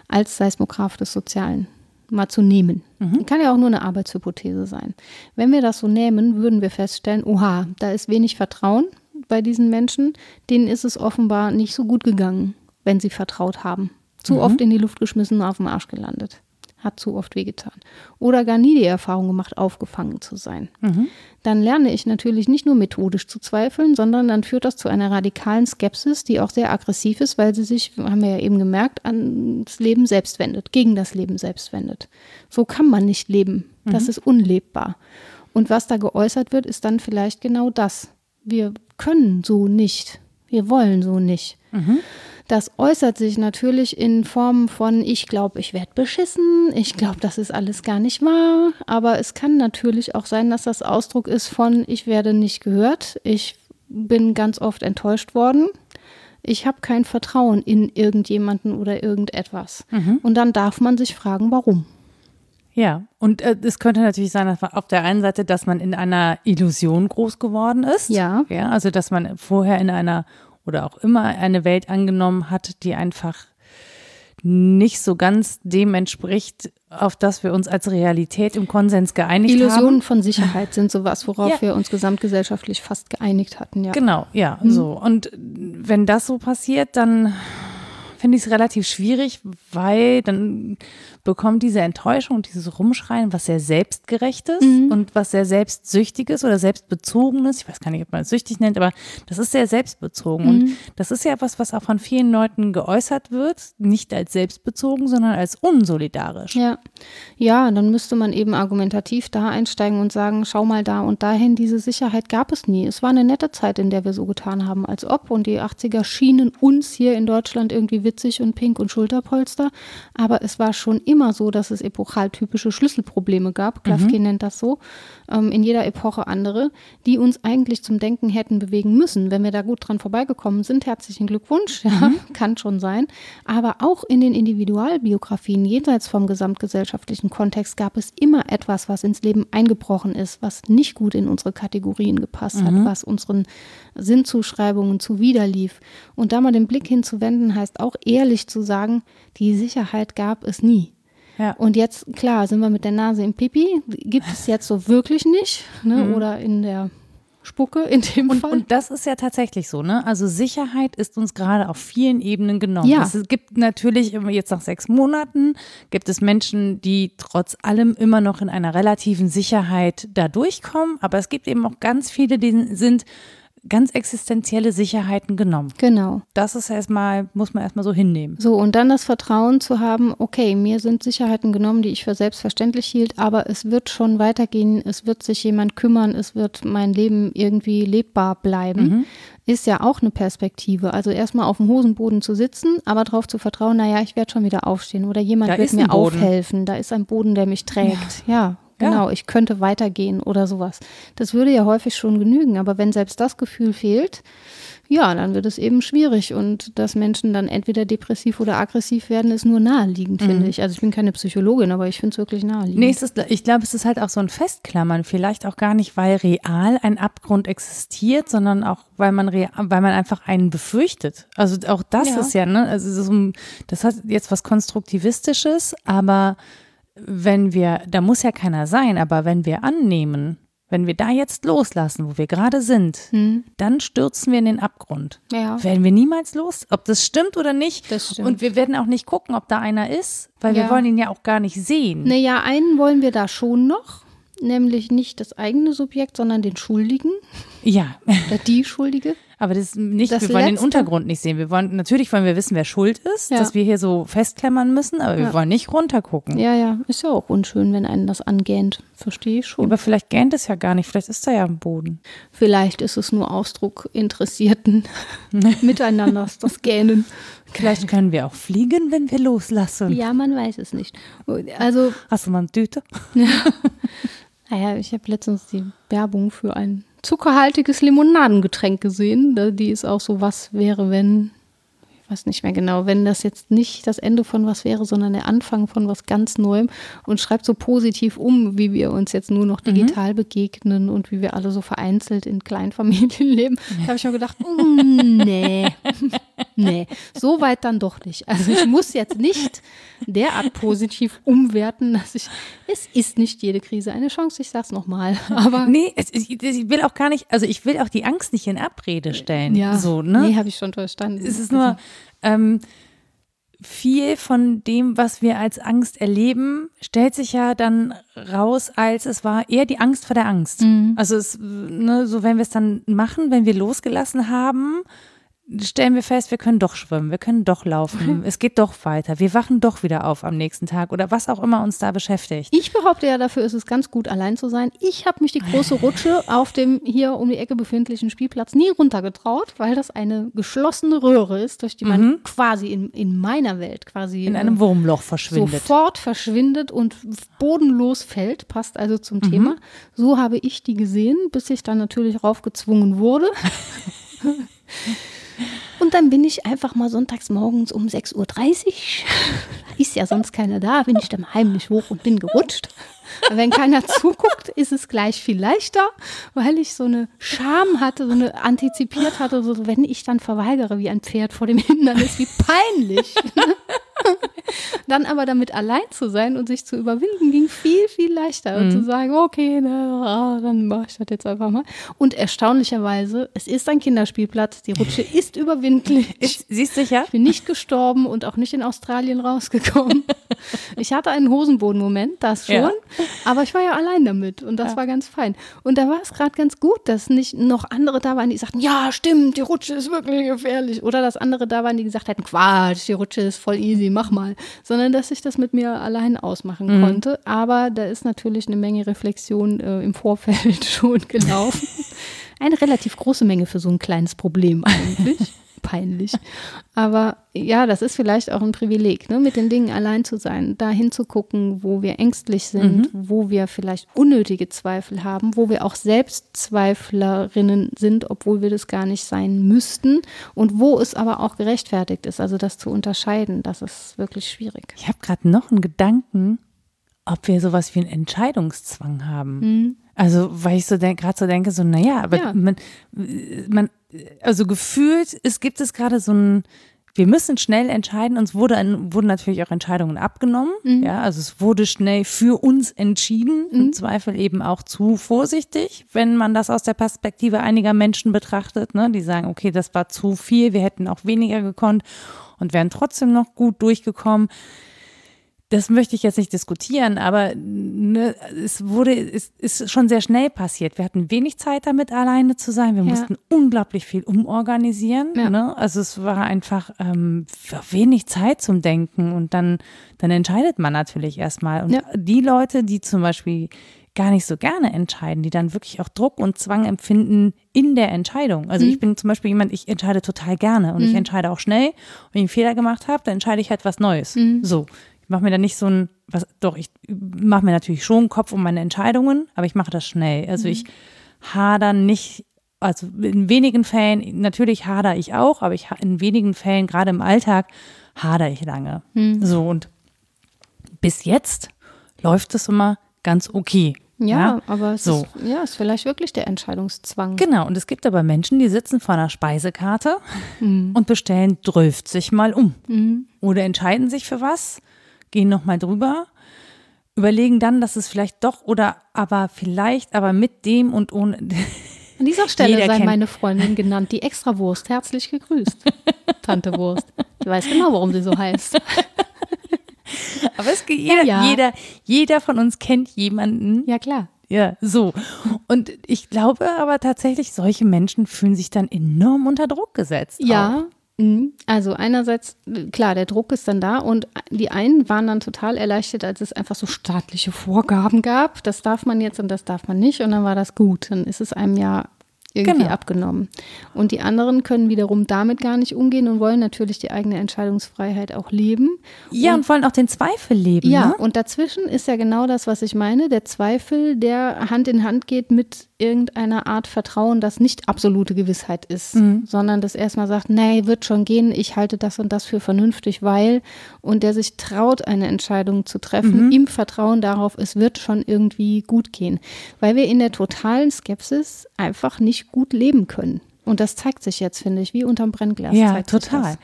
als Seismograph des Sozialen mal zu nehmen. Kann ja auch nur eine Arbeitshypothese sein. Wenn wir das so nehmen, würden wir feststellen, oha, da ist wenig Vertrauen bei diesen Menschen. Denen ist es offenbar nicht so gut gegangen, wenn sie vertraut haben. Zu oft in die Luft geschmissen und auf dem Arsch gelandet. Hat zu oft wehgetan. Oder gar nie die Erfahrung gemacht, aufgefangen zu sein. Dann lerne ich natürlich nicht nur methodisch zu zweifeln, sondern dann führt das zu einer radikalen Skepsis, die auch sehr aggressiv ist, weil sie sich, haben wir ja eben gemerkt, ans Leben selbst wendet, gegen das Leben selbst wendet. So kann man nicht leben. Das ist unlebbar. Und was da geäußert wird, ist dann vielleicht genau das. Wir können so nicht. Wir wollen so nicht. Das äußert sich natürlich in Form von, ich glaube, ich werde beschissen, ich glaube, das ist alles gar nicht wahr, aber es kann natürlich auch sein, dass das Ausdruck ist von, ich werde nicht gehört, ich bin ganz oft enttäuscht worden, ich habe kein Vertrauen in irgendjemanden oder irgendetwas. Und dann darf man sich fragen, warum. Ja, und äh, es könnte natürlich sein, dass man auf der einen Seite, dass man in einer Illusion groß geworden ist. Ja. Ja, also dass man vorher in einer oder auch immer eine Welt angenommen hat, die einfach nicht so ganz dem entspricht, auf das wir uns als Realität im Konsens geeinigt Illusionen haben. von Sicherheit sind sowas, worauf Ja. wir uns gesamtgesellschaftlich fast geeinigt hatten, ja. Genau, ja, so. Und wenn das so passiert, dann finde ich es relativ schwierig, weil dann bekommt diese Enttäuschung und dieses Rumschreien was sehr selbstgerechtes und was sehr selbstsüchtiges oder selbstbezogenes. Ich weiß gar nicht, ob man es süchtig nennt, aber das ist sehr selbstbezogen. Und das ist ja etwas, was auch von vielen Leuten geäußert wird, nicht als selbstbezogen, sondern als unsolidarisch. Ja. ja, dann müsste man eben argumentativ da einsteigen und sagen, schau mal da und dahin, diese Sicherheit gab es nie. Es war eine nette Zeit, in der wir so getan haben, als ob. Und die 80er schienen uns hier in Deutschland irgendwie witzig und pink und Schulterpolster. Aber es war schon immer so, dass es epochaltypische Schlüsselprobleme gab. Klafki nennt das so. Ähm, in jeder Epoche andere, die uns eigentlich zum Denken hätten bewegen müssen. Wenn wir da gut dran vorbeigekommen sind, herzlichen Glückwunsch. Ja, (laughs) kann schon sein. Aber auch in den Individualbiografien jenseits vom gesamtgesellschaftlichen Kontext gab es immer etwas, was ins Leben eingebrochen ist, was nicht gut in unsere Kategorien gepasst hat, was unseren Sinnzuschreibungen zuwiderlief. Und da mal den Blick hinzuwenden, heißt auch ehrlich zu sagen, die Sicherheit gab es nie. Ja. Und jetzt, klar, sind wir mit der Nase im Pipi. Gibt es jetzt so wirklich nicht. Ne? Oder in der spucke in dem und, Fall. Und das ist ja tatsächlich so, ne? Also Sicherheit ist uns gerade auf vielen Ebenen genommen. Ja. Es gibt natürlich jetzt nach sechs Monaten gibt es Menschen, die trotz allem immer noch in einer relativen Sicherheit da durchkommen, aber es gibt eben auch ganz viele, die sind ganz existenzielle Sicherheiten genommen. genau. Das ist erstmal, muss man erstmal so hinnehmen. So, und dann das Vertrauen zu haben, okay, mir sind Sicherheiten genommen, die ich für selbstverständlich hielt, aber es wird schon weitergehen, es wird sich jemand kümmern, es wird mein Leben irgendwie lebbar bleiben, Mhm. ist ja auch eine Perspektive. Also erstmal auf dem Hosenboden zu sitzen, aber darauf zu vertrauen, naja, ich werde schon wieder aufstehen oder jemand Da wird mir Boden. aufhelfen, da ist ein Boden, der mich trägt. Ja. Genau, ich könnte weitergehen oder sowas. Das würde ja häufig schon genügen, aber wenn selbst das Gefühl fehlt, ja, dann wird es eben schwierig und dass Menschen dann entweder depressiv oder aggressiv werden, ist nur naheliegend, finde ich. Also ich bin keine Psychologin, aber ich finde es wirklich naheliegend. Nee, ist, ich glaube, es ist halt auch so ein Festklammern. Vielleicht auch gar nicht, weil real ein Abgrund existiert, sondern auch, weil man, real, weil man einfach einen befürchtet. Also auch das Ja. ist ja, ne? Also das, ist das hat jetzt was Konstruktivistisches, aber wenn wir, da muss ja keiner sein, aber wenn wir annehmen, wenn wir da jetzt loslassen, wo wir gerade sind, dann stürzen wir in den Abgrund. Hm. Ja. Werden wir niemals los, ob das stimmt oder nicht. Das stimmt. Und wir werden auch nicht gucken, ob da einer ist, weil wir Ja. wollen ihn ja auch gar nicht sehen. Naja, einen wollen wir da schon noch, nämlich nicht das eigene Subjekt, sondern den Schuldigen Ja, oder die Schuldige. Aber das ist nicht, Das wir wollen den Letzte- Untergrund nicht sehen. Wir wollen, natürlich wollen wir wissen, wer schuld ist, Ja. dass wir hier so festklemmern müssen, aber wir Ja. wollen nicht runtergucken. Ja, ja, ist ja auch unschön, wenn einen das angähnt. Verstehe ich schon. Aber vielleicht gähnt es ja gar nicht, vielleicht ist da ja am Boden. Vielleicht ist es nur Ausdruck interessierten (laughs) Miteinanders, das Gähnen. Vielleicht können wir auch fliegen, wenn wir loslassen. Ja, man weiß es nicht. Also, Hast du mal eine Tüte? (laughs) naja, ich habe letztens die Werbung für ein zuckerhaltiges Limonadengetränk gesehen. Die ist auch so, was wäre, wenn, ich weiß nicht mehr genau, wenn das jetzt nicht das Ende von was wäre, sondern der Anfang von was ganz Neuem und schreibt so positiv um, wie wir uns jetzt nur noch digital begegnen und wie wir alle so vereinzelt in Kleinfamilien (laughs) leben. Da habe ich mir gedacht, mm, nee, (laughs) nee, so weit dann doch nicht. Also ich muss jetzt nicht derart positiv umwerten, dass ich, es ist nicht jede Krise eine Chance, ich sag's nochmal, aber Nee, es, ich, ich will auch gar nicht, also ich will auch die Angst nicht in Abrede stellen. ja, So, ne? nee, habe ich schon verstanden. Es ist nur ähm, viel von dem, was wir als Angst erleben, stellt sich ja dann raus, als es war eher die Angst vor der Angst. Also es, ne, so wenn wir es dann machen, wenn wir losgelassen haben, stellen wir fest, wir können doch schwimmen, wir können doch laufen, es geht doch weiter, wir wachen doch wieder auf am nächsten Tag oder was auch immer uns da beschäftigt. Ich behaupte ja, dafür ist es ganz gut, allein zu sein. Ich habe mich die große Rutsche (laughs) auf dem hier um die Ecke befindlichen Spielplatz nie runtergetraut, weil das eine geschlossene Röhre ist, durch die man quasi in, in meiner Welt quasi In einem Wurmloch verschwindet. sofort verschwindet und bodenlos fällt, passt also zum Mhm. Thema. So habe ich die gesehen, bis ich dann natürlich raufgezwungen wurde. (laughs) Und dann bin ich einfach mal sonntags morgens um 6.30 Uhr, (laughs) ist ja sonst keiner da, bin ich dann heimlich hoch und bin gerutscht. Wenn keiner (laughs) zuguckt, ist es gleich viel leichter, weil ich so eine Scham hatte, so eine antizipiert hatte, so wenn ich dann verweigere wie ein Pferd vor dem Hindernis, wie peinlich. (laughs) (laughs) Dann aber damit allein zu sein und sich zu überwinden, ging viel, viel leichter. Und zu sagen, okay, ne, ah, dann mache ich das jetzt einfach mal. Und erstaunlicherweise, es ist ein Kinderspielplatz, die Rutsche (laughs) ist überwindlich. Ist, siehst du ja? Ich bin nicht gestorben und auch nicht in Australien rausgekommen. (laughs) Ich hatte einen Hosenboden-Moment, das schon, Ja. aber ich war ja allein damit und das war ganz fein. Und da war es gerade ganz gut, dass nicht noch andere da waren, die sagten, ja, stimmt, die Rutsche ist wirklich gefährlich. Oder dass andere da waren, die gesagt hätten, Quatsch, die Rutsche ist voll easy, mach mal. Sondern dass ich das mit mir allein ausmachen Mhm. konnte. Aber da ist natürlich eine Menge Reflexion äh, im Vorfeld (laughs) schon gelaufen. (laughs) Eine relativ große Menge für so ein kleines Problem eigentlich. (laughs) Peinlich. Aber ja, das ist vielleicht auch ein Privileg, ne, mit den Dingen allein zu sein, da hinzugucken, wo wir ängstlich sind, wo wir vielleicht unnötige Zweifel haben, wo wir auch Selbstzweiflerinnen sind, obwohl wir das gar nicht sein müssten und wo es aber auch gerechtfertigt ist. Also das zu unterscheiden, das ist wirklich schwierig. Ich habe gerade noch einen Gedanken, ob wir sowas wie einen Entscheidungszwang haben. Also, weil ich so gerade so denke, so, naja, aber Ja. man, man, also gefühlt, es gibt es gerade so ein, wir müssen schnell entscheiden. Uns wurde, wurden natürlich auch Entscheidungen abgenommen. Mhm. Ja, also es wurde schnell für uns entschieden. Mhm. Im Zweifel eben auch zu vorsichtig, wenn man das aus der Perspektive einiger Menschen betrachtet. Ne? Die sagen, okay, das war zu viel, wir hätten auch weniger gekonnt und wären trotzdem noch gut durchgekommen das möchte ich jetzt nicht diskutieren, aber ne, es wurde, es ist schon sehr schnell passiert. Wir hatten wenig Zeit damit, alleine zu sein. Wir ja. mussten unglaublich viel umorganisieren. Ja. Ne? Also es war einfach ähm, wenig Zeit zum Denken und dann, dann entscheidet man natürlich erstmal. Und ja. die Leute, die zum Beispiel gar nicht so gerne entscheiden, die dann wirklich auch Druck und Zwang empfinden in der Entscheidung. Also mhm. ich bin zum Beispiel jemand, ich entscheide total gerne und mhm. ich entscheide auch schnell. Und wenn ich einen Fehler gemacht habe, dann entscheide ich halt was Neues. Mhm. So mache mir da nicht so ein, was, doch, ich mache mir natürlich schon einen Kopf um meine Entscheidungen, aber ich mache das schnell. Also mhm. ich hader nicht, also in wenigen Fällen, natürlich hader ich auch, aber ich in wenigen Fällen, gerade im Alltag, hader ich lange. Mhm. So und bis jetzt läuft es immer ganz okay. Ja, ja, aber es so. ist, ja, ist vielleicht wirklich der Entscheidungszwang. Genau, und es gibt aber Menschen, die sitzen vor einer Speisekarte mhm. und bestellen 12 mal um. Mhm. Oder entscheiden sich für was gehen nochmal drüber, überlegen dann, dass es vielleicht doch oder aber vielleicht, aber mit dem und ohne. (laughs) An dieser Stelle sei kennt. meine Freundin genannt, die Extrawurst. Herzlich gegrüßt, (laughs) Tante Wurst. Ich weiß genau, warum sie so heißt. (laughs) Aber es geht jeder, ja, ja. jeder, jeder von uns kennt jemanden. Ja, klar. Ja, so. Und ich glaube aber tatsächlich, solche Menschen fühlen sich dann enorm unter Druck gesetzt. Ja, auch. Mhm. Also einerseits, klar, der Druck ist dann da und die einen waren dann total erleichtert, als es einfach so staatliche Vorgaben gab. Das darf man jetzt und das darf man nicht und dann war das gut. Dann ist es einem ja irgendwie genau. abgenommen. Und die anderen können wiederum damit gar nicht umgehen und wollen natürlich die eigene Entscheidungsfreiheit auch leben. Ja, und, und wollen auch den Zweifel leben. Ja, ne? und dazwischen ist ja genau das, was ich meine, der Zweifel, der Hand in Hand geht mit irgendeiner Art Vertrauen, das nicht absolute Gewissheit ist, mhm. sondern das erstmal sagt, nee, wird schon gehen, ich halte das und das für vernünftig, weil, und der sich traut, eine Entscheidung zu treffen, mhm. im Vertrauen darauf, es wird schon irgendwie gut gehen. Weil wir in der totalen Skepsis einfach nicht gut leben können. Und das zeigt sich jetzt, finde ich, wie unterm Brennglas. Ja, total.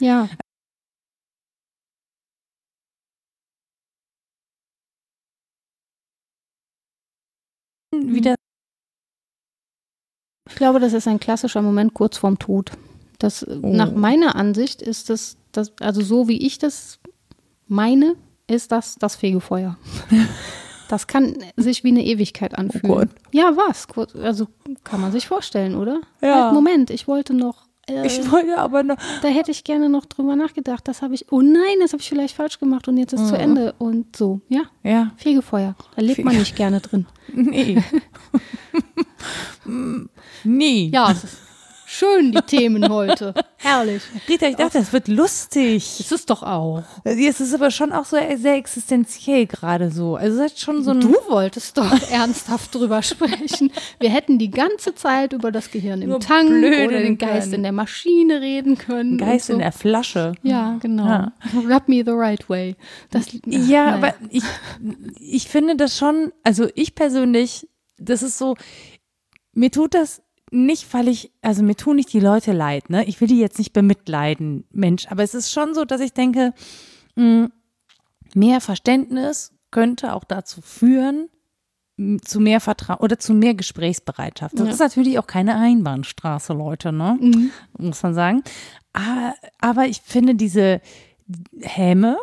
Ja. Wieder. Ich glaube, das ist ein klassischer Moment kurz vorm Tod. Das, oh. Nach meiner Ansicht ist das, das, also so wie ich das meine, ist das das Fegefeuer. Das kann sich wie eine Ewigkeit anfühlen. Oh ja, was? Also kann man sich vorstellen, oder? Ja. Halt, Moment, ich wollte noch. Äh, ich wollte aber noch. Da hätte ich gerne noch drüber nachgedacht. Das habe ich. Oh nein, das habe ich vielleicht falsch gemacht und jetzt ist mhm. zu Ende. Und so, ja. Ja. Fegefeuer. Da lebt Fege man nicht gerne drin. (laughs) Nee. (laughs) (laughs) nee. Ja, es ist Schön, die Themen heute. (laughs) Herrlich. Rita, ich dachte, das wird lustig. Ist es doch auch. Es ist aber schon auch so sehr existenziell gerade so. Also es ist schon so ein Du wolltest doch (laughs) ernsthaft drüber sprechen. Wir hätten die ganze Zeit über das Gehirn im Nur Tank oder den Geist können. in der Maschine reden können. Geist so. in der Flasche. Ja, genau. Ja. Rub me the right way. Das, ja, ach, aber ich, ich finde das schon, also ich persönlich, das ist so, mir tut das nicht, weil ich, also mir tun nicht die Leute leid, ne? Ich will die jetzt nicht bemitleiden, Mensch, aber es ist schon so, dass ich denke, mh, hm, mehr Verständnis könnte auch dazu führen, zu mehr Vertrauen oder zu mehr Gesprächsbereitschaft. Das ja. ist natürlich auch keine Einbahnstraße, Leute, ne? Mhm. Muss man sagen. Aber, aber ich finde diese, Häme.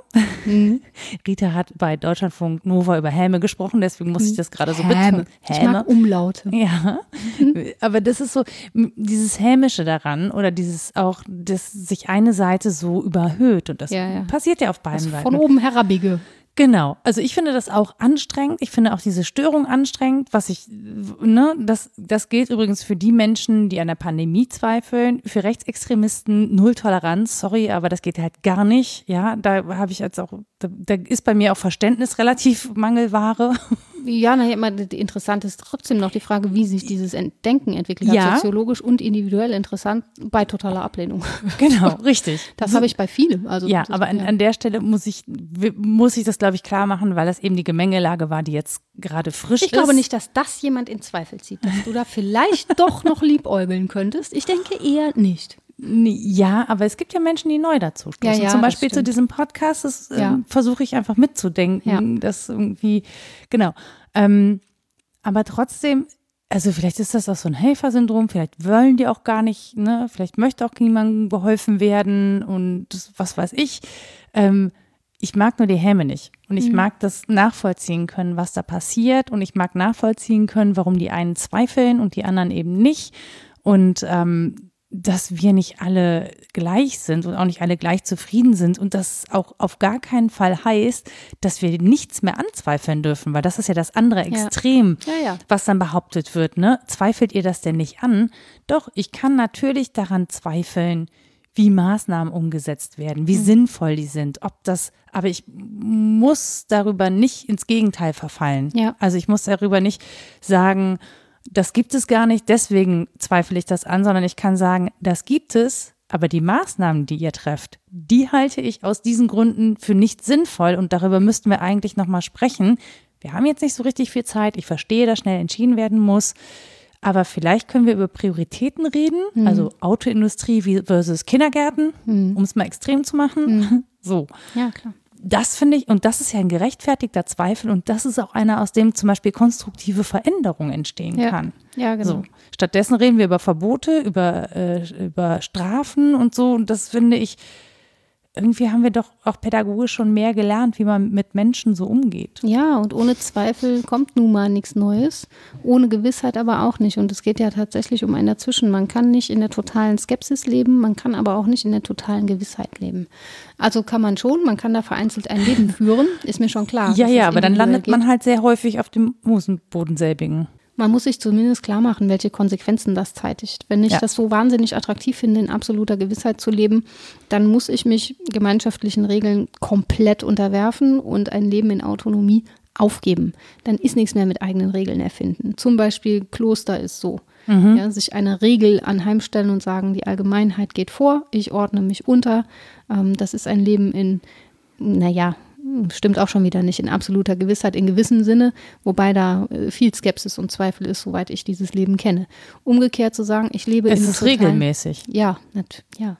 Mhm. (laughs) Rita hat bei Deutschlandfunk Nova über Häme gesprochen, deswegen muss ich das gerade so betonen. Häme. Ich mag Umlaute. Ja, mhm. aber das ist so dieses Hämische daran oder dieses auch, dass sich eine Seite so überhöht und das ja, ja. passiert ja auf beiden Seiten. Von oben herabige. Genau. Also ich finde das auch anstrengend. Ich finde auch diese Störung anstrengend, was ich, ne, das, das gilt übrigens für die Menschen, die an der Pandemie zweifeln. Für Rechtsextremisten null Toleranz. Sorry, aber das geht halt gar nicht. Ja, da habe ich jetzt auch, da, da, ist bei mir auch Verständnis relativ Mangelware. Ja, naja, immer interessant ist trotzdem noch die Frage, wie sich dieses Denken entwickelt Ja. hat, soziologisch und individuell interessant bei totaler Ablehnung. (laughs) Genau, (laughs) richtig. Das habe ich bei vielem. Also Ja, aber an, an der Stelle muss ich, muss ich das, glaube ich, klar machen, weil das eben die Gemengelage war, die jetzt gerade frisch ich ist. glaube nicht, dass das jemand in Zweifel zieht, dass du da vielleicht doch noch liebäugeln könntest. Ich denke eher nicht. Ja, aber es gibt ja Menschen, die neu dazu stoßen. Ja, ja, Zum Beispiel zu diesem Podcast, das Ja. ähm, versuche ich einfach mitzudenken, Ja. dass irgendwie, genau. Ähm, aber trotzdem, also vielleicht ist das auch so ein Helfersyndrom, vielleicht wollen die auch gar nicht, ne, vielleicht möchte auch niemandem geholfen werden und das- was weiß ich. Ähm, ich mag nur die Häme nicht. Und ich mag das nachvollziehen können, was da passiert. Und ich mag nachvollziehen können, warum die einen zweifeln und die anderen eben nicht. Und ähm, dass wir nicht alle gleich sind und auch nicht alle gleich zufrieden sind und das auch auf gar keinen Fall heißt, dass wir nichts mehr anzweifeln dürfen, weil das ist ja das andere Extrem, Ja, ja. was dann behauptet wird, ne? Zweifelt ihr das denn nicht an? Doch, ich kann natürlich daran zweifeln, wie Maßnahmen umgesetzt werden, Mhm. wie sinnvoll die sind, ob das, aber ich muss darüber nicht ins Gegenteil verfallen. Ja. Also ich muss darüber nicht sagen, das gibt es gar nicht, deswegen zweifle ich das an, sondern ich kann sagen, das gibt es, aber die Maßnahmen, die ihr trefft, die halte ich aus diesen Gründen für nicht sinnvoll und darüber müssten wir eigentlich nochmal sprechen. Wir haben jetzt nicht so richtig viel Zeit. Ich verstehe, dass schnell entschieden werden muss. Aber vielleicht können wir über Prioritäten reden, also Autoindustrie versus Kindergärten, um es mal extrem zu machen. (laughs) So Ja, klar. Das finde ich, und das ist ja ein gerechtfertigter Zweifel und das ist auch einer, aus dem zum Beispiel konstruktive Veränderung entstehen Ja. kann. Ja, genau. So. Stattdessen reden wir über Verbote, über, äh, über Strafen und so. Und das finde ich, irgendwie haben wir doch auch pädagogisch schon mehr gelernt, wie man mit Menschen so umgeht. Ja, und ohne Zweifel kommt nun mal nichts Neues. Ohne Gewissheit aber auch nicht. Und es geht ja tatsächlich um ein Dazwischen. Man kann nicht in der totalen Skepsis leben, man kann aber auch nicht in der totalen Gewissheit leben. Also kann man schon, man kann da vereinzelt ein Leben führen, ist mir schon klar. ja, ja, aber dann landet geht. man halt sehr häufig auf dem Hosenboden selbigen. Man muss sich zumindest klar machen, welche Konsequenzen das zeitigt. Wenn ich Ja. das so wahnsinnig attraktiv finde, in absoluter Gewissheit zu leben, dann muss ich mich gemeinschaftlichen Regeln komplett unterwerfen und ein Leben in Autonomie aufgeben. Dann ist nichts mehr mit eigenen Regeln erfinden. Zum Beispiel Kloster ist so. Ja, sich eine Regel anheimstellen und sagen, die Allgemeinheit geht vor, ich ordne mich unter. Ähm, das ist ein Leben in, naja, stimmt auch schon wieder nicht, in absoluter Gewissheit, in gewissem Sinne, wobei da äh, viel Skepsis und Zweifel ist, soweit ich dieses Leben kenne. Umgekehrt zu sagen, ich lebe Es in ist totalen- regelmäßig. Ja, nat ja.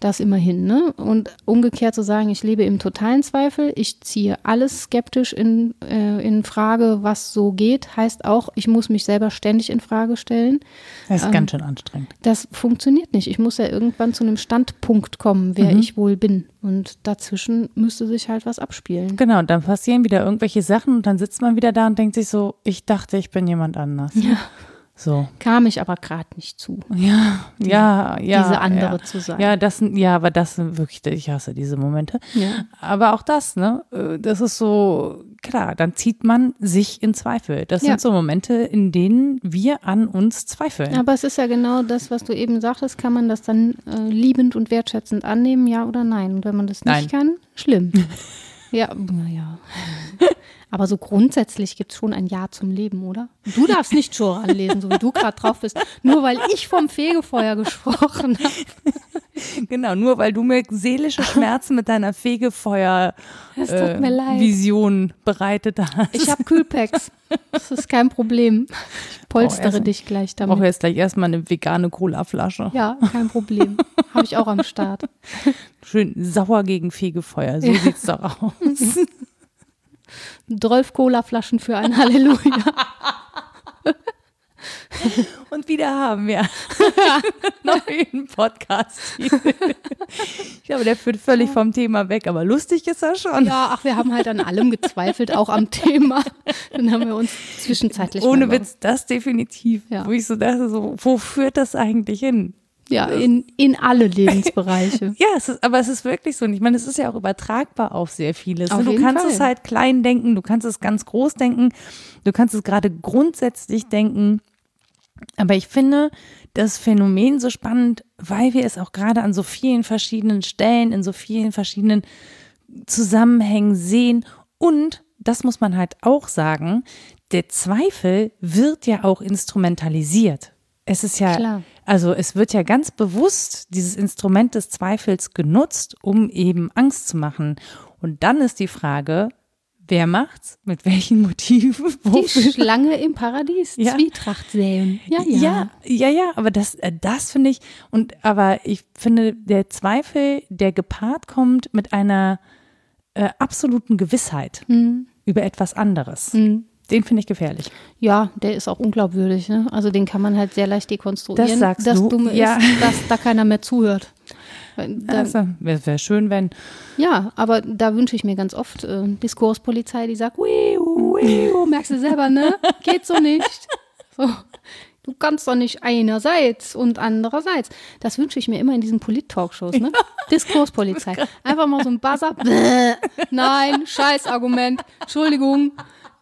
Das immerhin, ne? Und umgekehrt zu sagen, ich lebe im totalen Zweifel, ich ziehe alles skeptisch in, äh, in Frage, was so geht, heißt auch, ich muss mich selber ständig in Frage stellen. Das ist Ähm, ganz schön anstrengend. Das funktioniert nicht. Ich muss ja irgendwann zu einem Standpunkt kommen, wer Mhm. ich wohl bin. Und dazwischen müsste sich halt was abspielen. Genau, und dann passieren wieder irgendwelche Sachen und dann sitzt man wieder da und denkt sich so, ich dachte, ich bin jemand anders. Ja. So. Kam ich aber gerade nicht zu, Ja, ja, ja. diese andere ja. zu sein. Ja, das sind, ja, aber das sind wirklich, ich hasse diese Momente. Ja. Aber auch das, ne, äh, das ist so, klar, dann zieht man sich in Zweifel. Das Ja. sind so Momente, in denen wir an uns zweifeln. Aber es ist ja genau das, was du eben sagtest, kann man das dann äh, liebend und wertschätzend annehmen, ja oder nein? Und wenn man das nicht kann, schlimm. (laughs) ja, naja. (laughs) Aber so grundsätzlich gibt es schon ein Ja zum Leben, oder? Du darfst nicht Joran lesen, so wie du gerade drauf bist, nur weil ich vom Fegefeuer gesprochen habe. (laughs) Genau, nur weil du mir seelische Schmerzen mit deiner Fegefeuer Es tut mir leid. Vision bereitet hast. Ich habe Kühlpacks. Das ist kein Problem. Ich polstere Essen. dich gleich Ich brauche damit. jetzt gleich erstmal eine vegane Colaflasche. Ja, kein Problem. Habe ich auch am Start. Schön sauer gegen Fegefeuer, so sieht's doch aus. (laughs) 12 Cola-Flaschen für ein Halleluja. (laughs) Und wieder haben wir (laughs) neuen Podcast. ich glaube, der führt völlig vom Thema weg, aber lustig ist er schon. Ja, ach, wir haben halt an allem gezweifelt, auch am Thema. Dann haben wir uns zwischenzeitlich. Ohne Witz, das definitiv. Ja. Wo ich so dachte, so, wo führt das eigentlich hin? Ja, in, in alle (laughs) Lebensbereiche. Ja, es ist, aber es ist wirklich so. Und ich meine, es ist ja auch übertragbar auf sehr vieles. Auf du kannst Fall. es halt klein denken, du kannst es ganz groß denken, du kannst es gerade grundsätzlich denken. Aber ich finde das Phänomen so spannend, weil wir es auch gerade an so vielen verschiedenen Stellen, in so vielen verschiedenen Zusammenhängen sehen und das muss man halt auch sagen, der Zweifel wird ja auch instrumentalisiert. Es ist ja, Klar. also es wird ja ganz bewusst dieses Instrument des Zweifels genutzt, um eben Angst zu machen. Und dann ist die Frage, wer macht's? Mit welchen Motiven? (laughs) Die Wofür? Schlange im Paradies, Ja. Zwietracht säen. Ja, ja. Ja, ja, ja, aber das, äh, das finde ich, und aber ich finde, der Zweifel, der gepaart kommt mit einer äh, absoluten Gewissheit Hm. über etwas anderes, Hm. Den finde ich gefährlich. Ja, der ist auch unglaubwürdig. Ne? Also den kann man halt sehr leicht dekonstruieren. Das sagst das du, Dumme ja. ist, dass da keiner mehr zuhört. Weil (laughs) Da, Also, wäre wär schön, wenn. Ja, aber da wünsche ich mir ganz oft äh, Diskurspolizei, die sagt, wiu, wiu, merkst du selber, ne? Geht so nicht. (laughs) So. Du kannst doch nicht einerseits und andererseits. Das wünsche ich mir immer in diesen Polit-Talkshows, ne? Diskurspolizei. (laughs) Einfach mal so ein Buzzer. Nein, Scheißargument. Entschuldigung.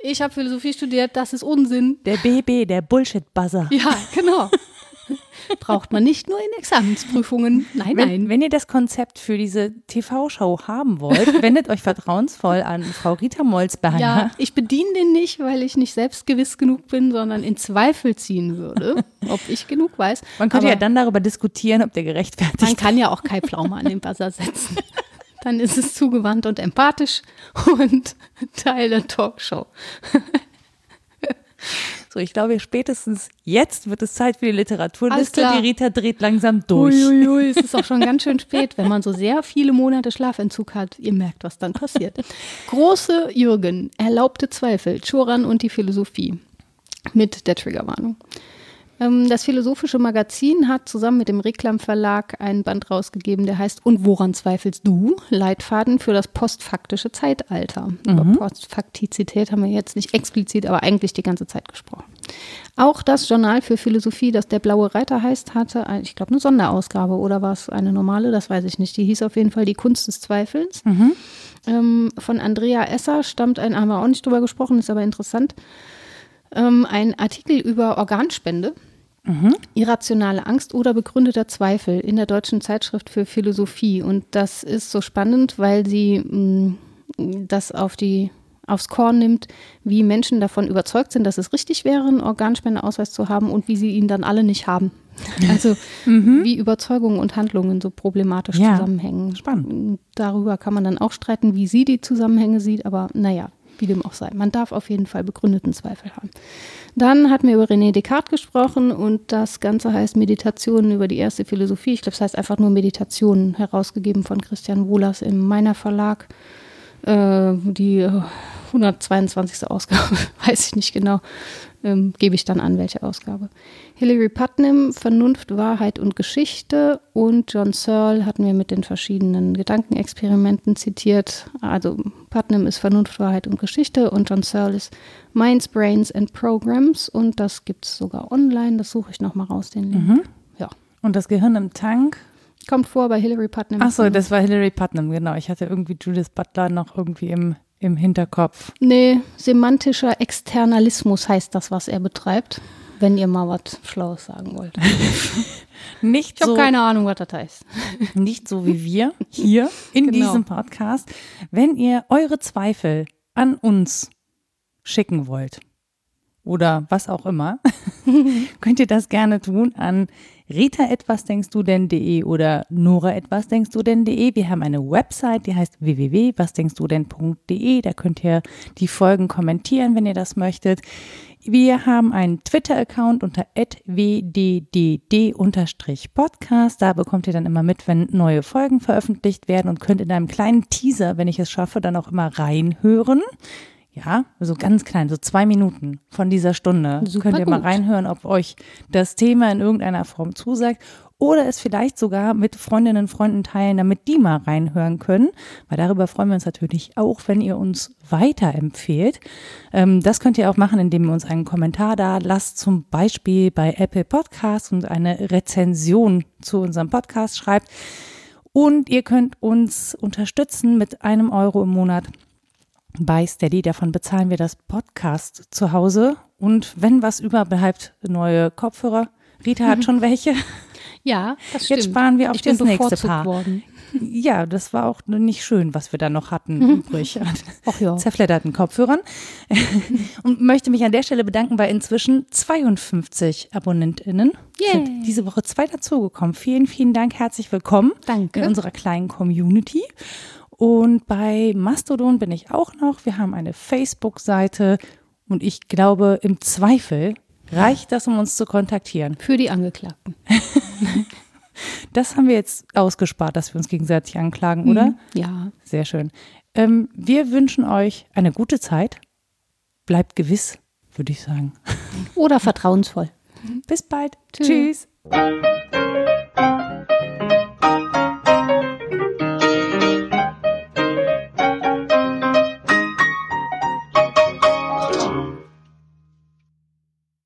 Ich habe Philosophie studiert, das ist Unsinn. Der BB, der Bullshit-Buzzer. Ja, genau. (laughs) Braucht man nicht nur in Examensprüfungen. Nein, Wenn, nein. wenn ihr das Konzept für diese TV-Show haben wollt, (laughs) wendet euch vertrauensvoll an Frau Rita Molzberger. Ja, ich bediene den nicht, weil ich nicht selbstgewiss genug bin, sondern in Zweifel ziehen würde, (laughs) ob ich genug weiß. Man könnte Aber ja dann darüber diskutieren, ob der gerechtfertigt Man kann ja auch Kai Pflaume an den Buzzer setzen. Dann ist es zugewandt und empathisch und (laughs) Teil der Talkshow. (laughs) So, ich glaube, spätestens jetzt wird es Zeit für die Literaturliste. Die Rita dreht langsam durch. Uiuiui, (laughs) es ist auch schon ganz schön spät, wenn man so sehr viele Monate Schlafentzug hat. Ihr merkt, was dann passiert. Große Jürgen, erlaubte Zweifel, Choran und die Philosophie. Mit der Triggerwarnung. Ähm, Das Philosophische Magazin hat zusammen mit dem Reklam Verlag einen Band rausgegeben, der heißt Und woran zweifelst du? Leitfaden für das postfaktische Zeitalter. Über Postfaktizität haben wir jetzt nicht explizit, aber eigentlich die ganze Zeit gesprochen. Auch das Journal für Philosophie, das der Blaue Reiter heißt, hatte, ich glaube, eine Sonderausgabe oder war es eine normale, das weiß ich nicht. Die hieß auf jeden Fall Die Kunst des Zweifelns. Ähm, von Andrea Esser stammt ein, haben wir auch nicht drüber gesprochen, ist aber interessant, ähm, ein Artikel über Organspende. Irrationale Angst oder begründeter Zweifel in der deutschen Zeitschrift für Philosophie. Und das ist so spannend, weil sie mh, das auf die, aufs Korn nimmt, wie Menschen davon überzeugt sind, dass es richtig wäre, einen Organspendeausweis zu haben und wie sie ihn dann alle nicht haben. (laughs) Also wie Überzeugungen und Handlungen so problematisch Ja, zusammenhängen. spannend. Darüber kann man dann auch streiten, wie sie die Zusammenhänge sieht, aber naja, wie dem auch sei. Man darf auf jeden Fall begründeten Zweifel haben. Dann hatten wir über René Descartes gesprochen und das Ganze heißt Meditationen über die erste Philosophie. Ich glaube, es heißt einfach nur Meditationen, herausgegeben von Christian Wohlers im Meiner Verlag. Äh, die äh, 122. Ausgabe, (laughs) weiß ich nicht genau, ähm, gebe ich dann an, welche Ausgabe. Hilary Putnam, Vernunft, Wahrheit und Geschichte und John Searle hatten wir mit den verschiedenen Gedankenexperimenten zitiert. Also Putnam ist Vernunft, Wahrheit und Geschichte und John Searle ist Minds, Brains and Programs und das gibt es sogar online, das suche ich nochmal raus, den Link. Ja, Und das Gehirn im Tank. kommt vor bei Hilary Putnam. Ach so, das war Hilary Putnam, genau. Ich hatte irgendwie Judith Butler noch irgendwie im, im Hinterkopf. Nee, semantischer Externalismus heißt das, was er betreibt. Wenn ihr mal was Schlaues sagen wollt. (laughs) Nicht Ich habe so, keine Ahnung, was das heißt. (laughs) nicht so wie wir hier in Genau. diesem Podcast. Wenn ihr eure Zweifel an uns schicken wollt oder was auch immer, (laughs) könnt ihr das gerne tun an rita etwas denkst du denn.de oder nora etwas denkst du denn.de. Wir haben eine Website, die heißt www.wasdenkst-du-denn.de. Da könnt ihr die Folgen kommentieren, wenn ihr das möchtet. Wir haben einen Twitter-Account unter wddd-podcast. Da bekommt ihr dann immer mit, wenn neue Folgen veröffentlicht werden und könnt in einem kleinen Teaser, wenn ich es schaffe, dann auch immer reinhören. Ja, so ganz klein, so zwei Minuten von dieser Stunde. Super könnt ihr mal gut. reinhören, ob euch das Thema in irgendeiner Form zusagt oder es vielleicht sogar mit Freundinnen und Freunden teilen, damit die mal reinhören können. Weil darüber freuen wir uns natürlich auch, wenn ihr uns weiterempfehlt. Ähm, das könnt ihr auch machen, indem ihr uns einen Kommentar da lasst, zum Beispiel bei Apple Podcasts und eine Rezension zu unserem Podcast schreibt. Und ihr könnt uns unterstützen mit einem Euro im Monat bei Steady. Davon bezahlen wir das Podcast zu Hause. Und wenn was überbleibt, neue Kopfhörer. Rita hat (laughs) schon welche. Ja, das stimmt. Jetzt sparen wir auf ich das nächste Paar. worden. ja, das war auch nicht schön, was wir da noch hatten übrig an (laughs) Ach ja. zerfledderten Kopfhörern. (laughs) Und möchte mich an der Stelle bedanken bei inzwischen 52 AbonnentInnen. Yay. Sind diese Woche zwei dazugekommen. Vielen, vielen Dank, herzlich willkommen Danke. in unserer kleinen Community. Und bei Mastodon bin ich auch noch. Wir haben eine Facebook-Seite und ich glaube, im Zweifel reicht das, um uns zu kontaktieren. Für die Angeklagten. (laughs) Das haben wir jetzt ausgespart, dass wir uns gegenseitig anklagen, oder? Ja. Sehr schön. Ähm, wir wünschen euch eine gute Zeit. Bleibt gewiss, würde ich sagen. Oder vertrauensvoll. Bis bald. Tschüss. Tschüss.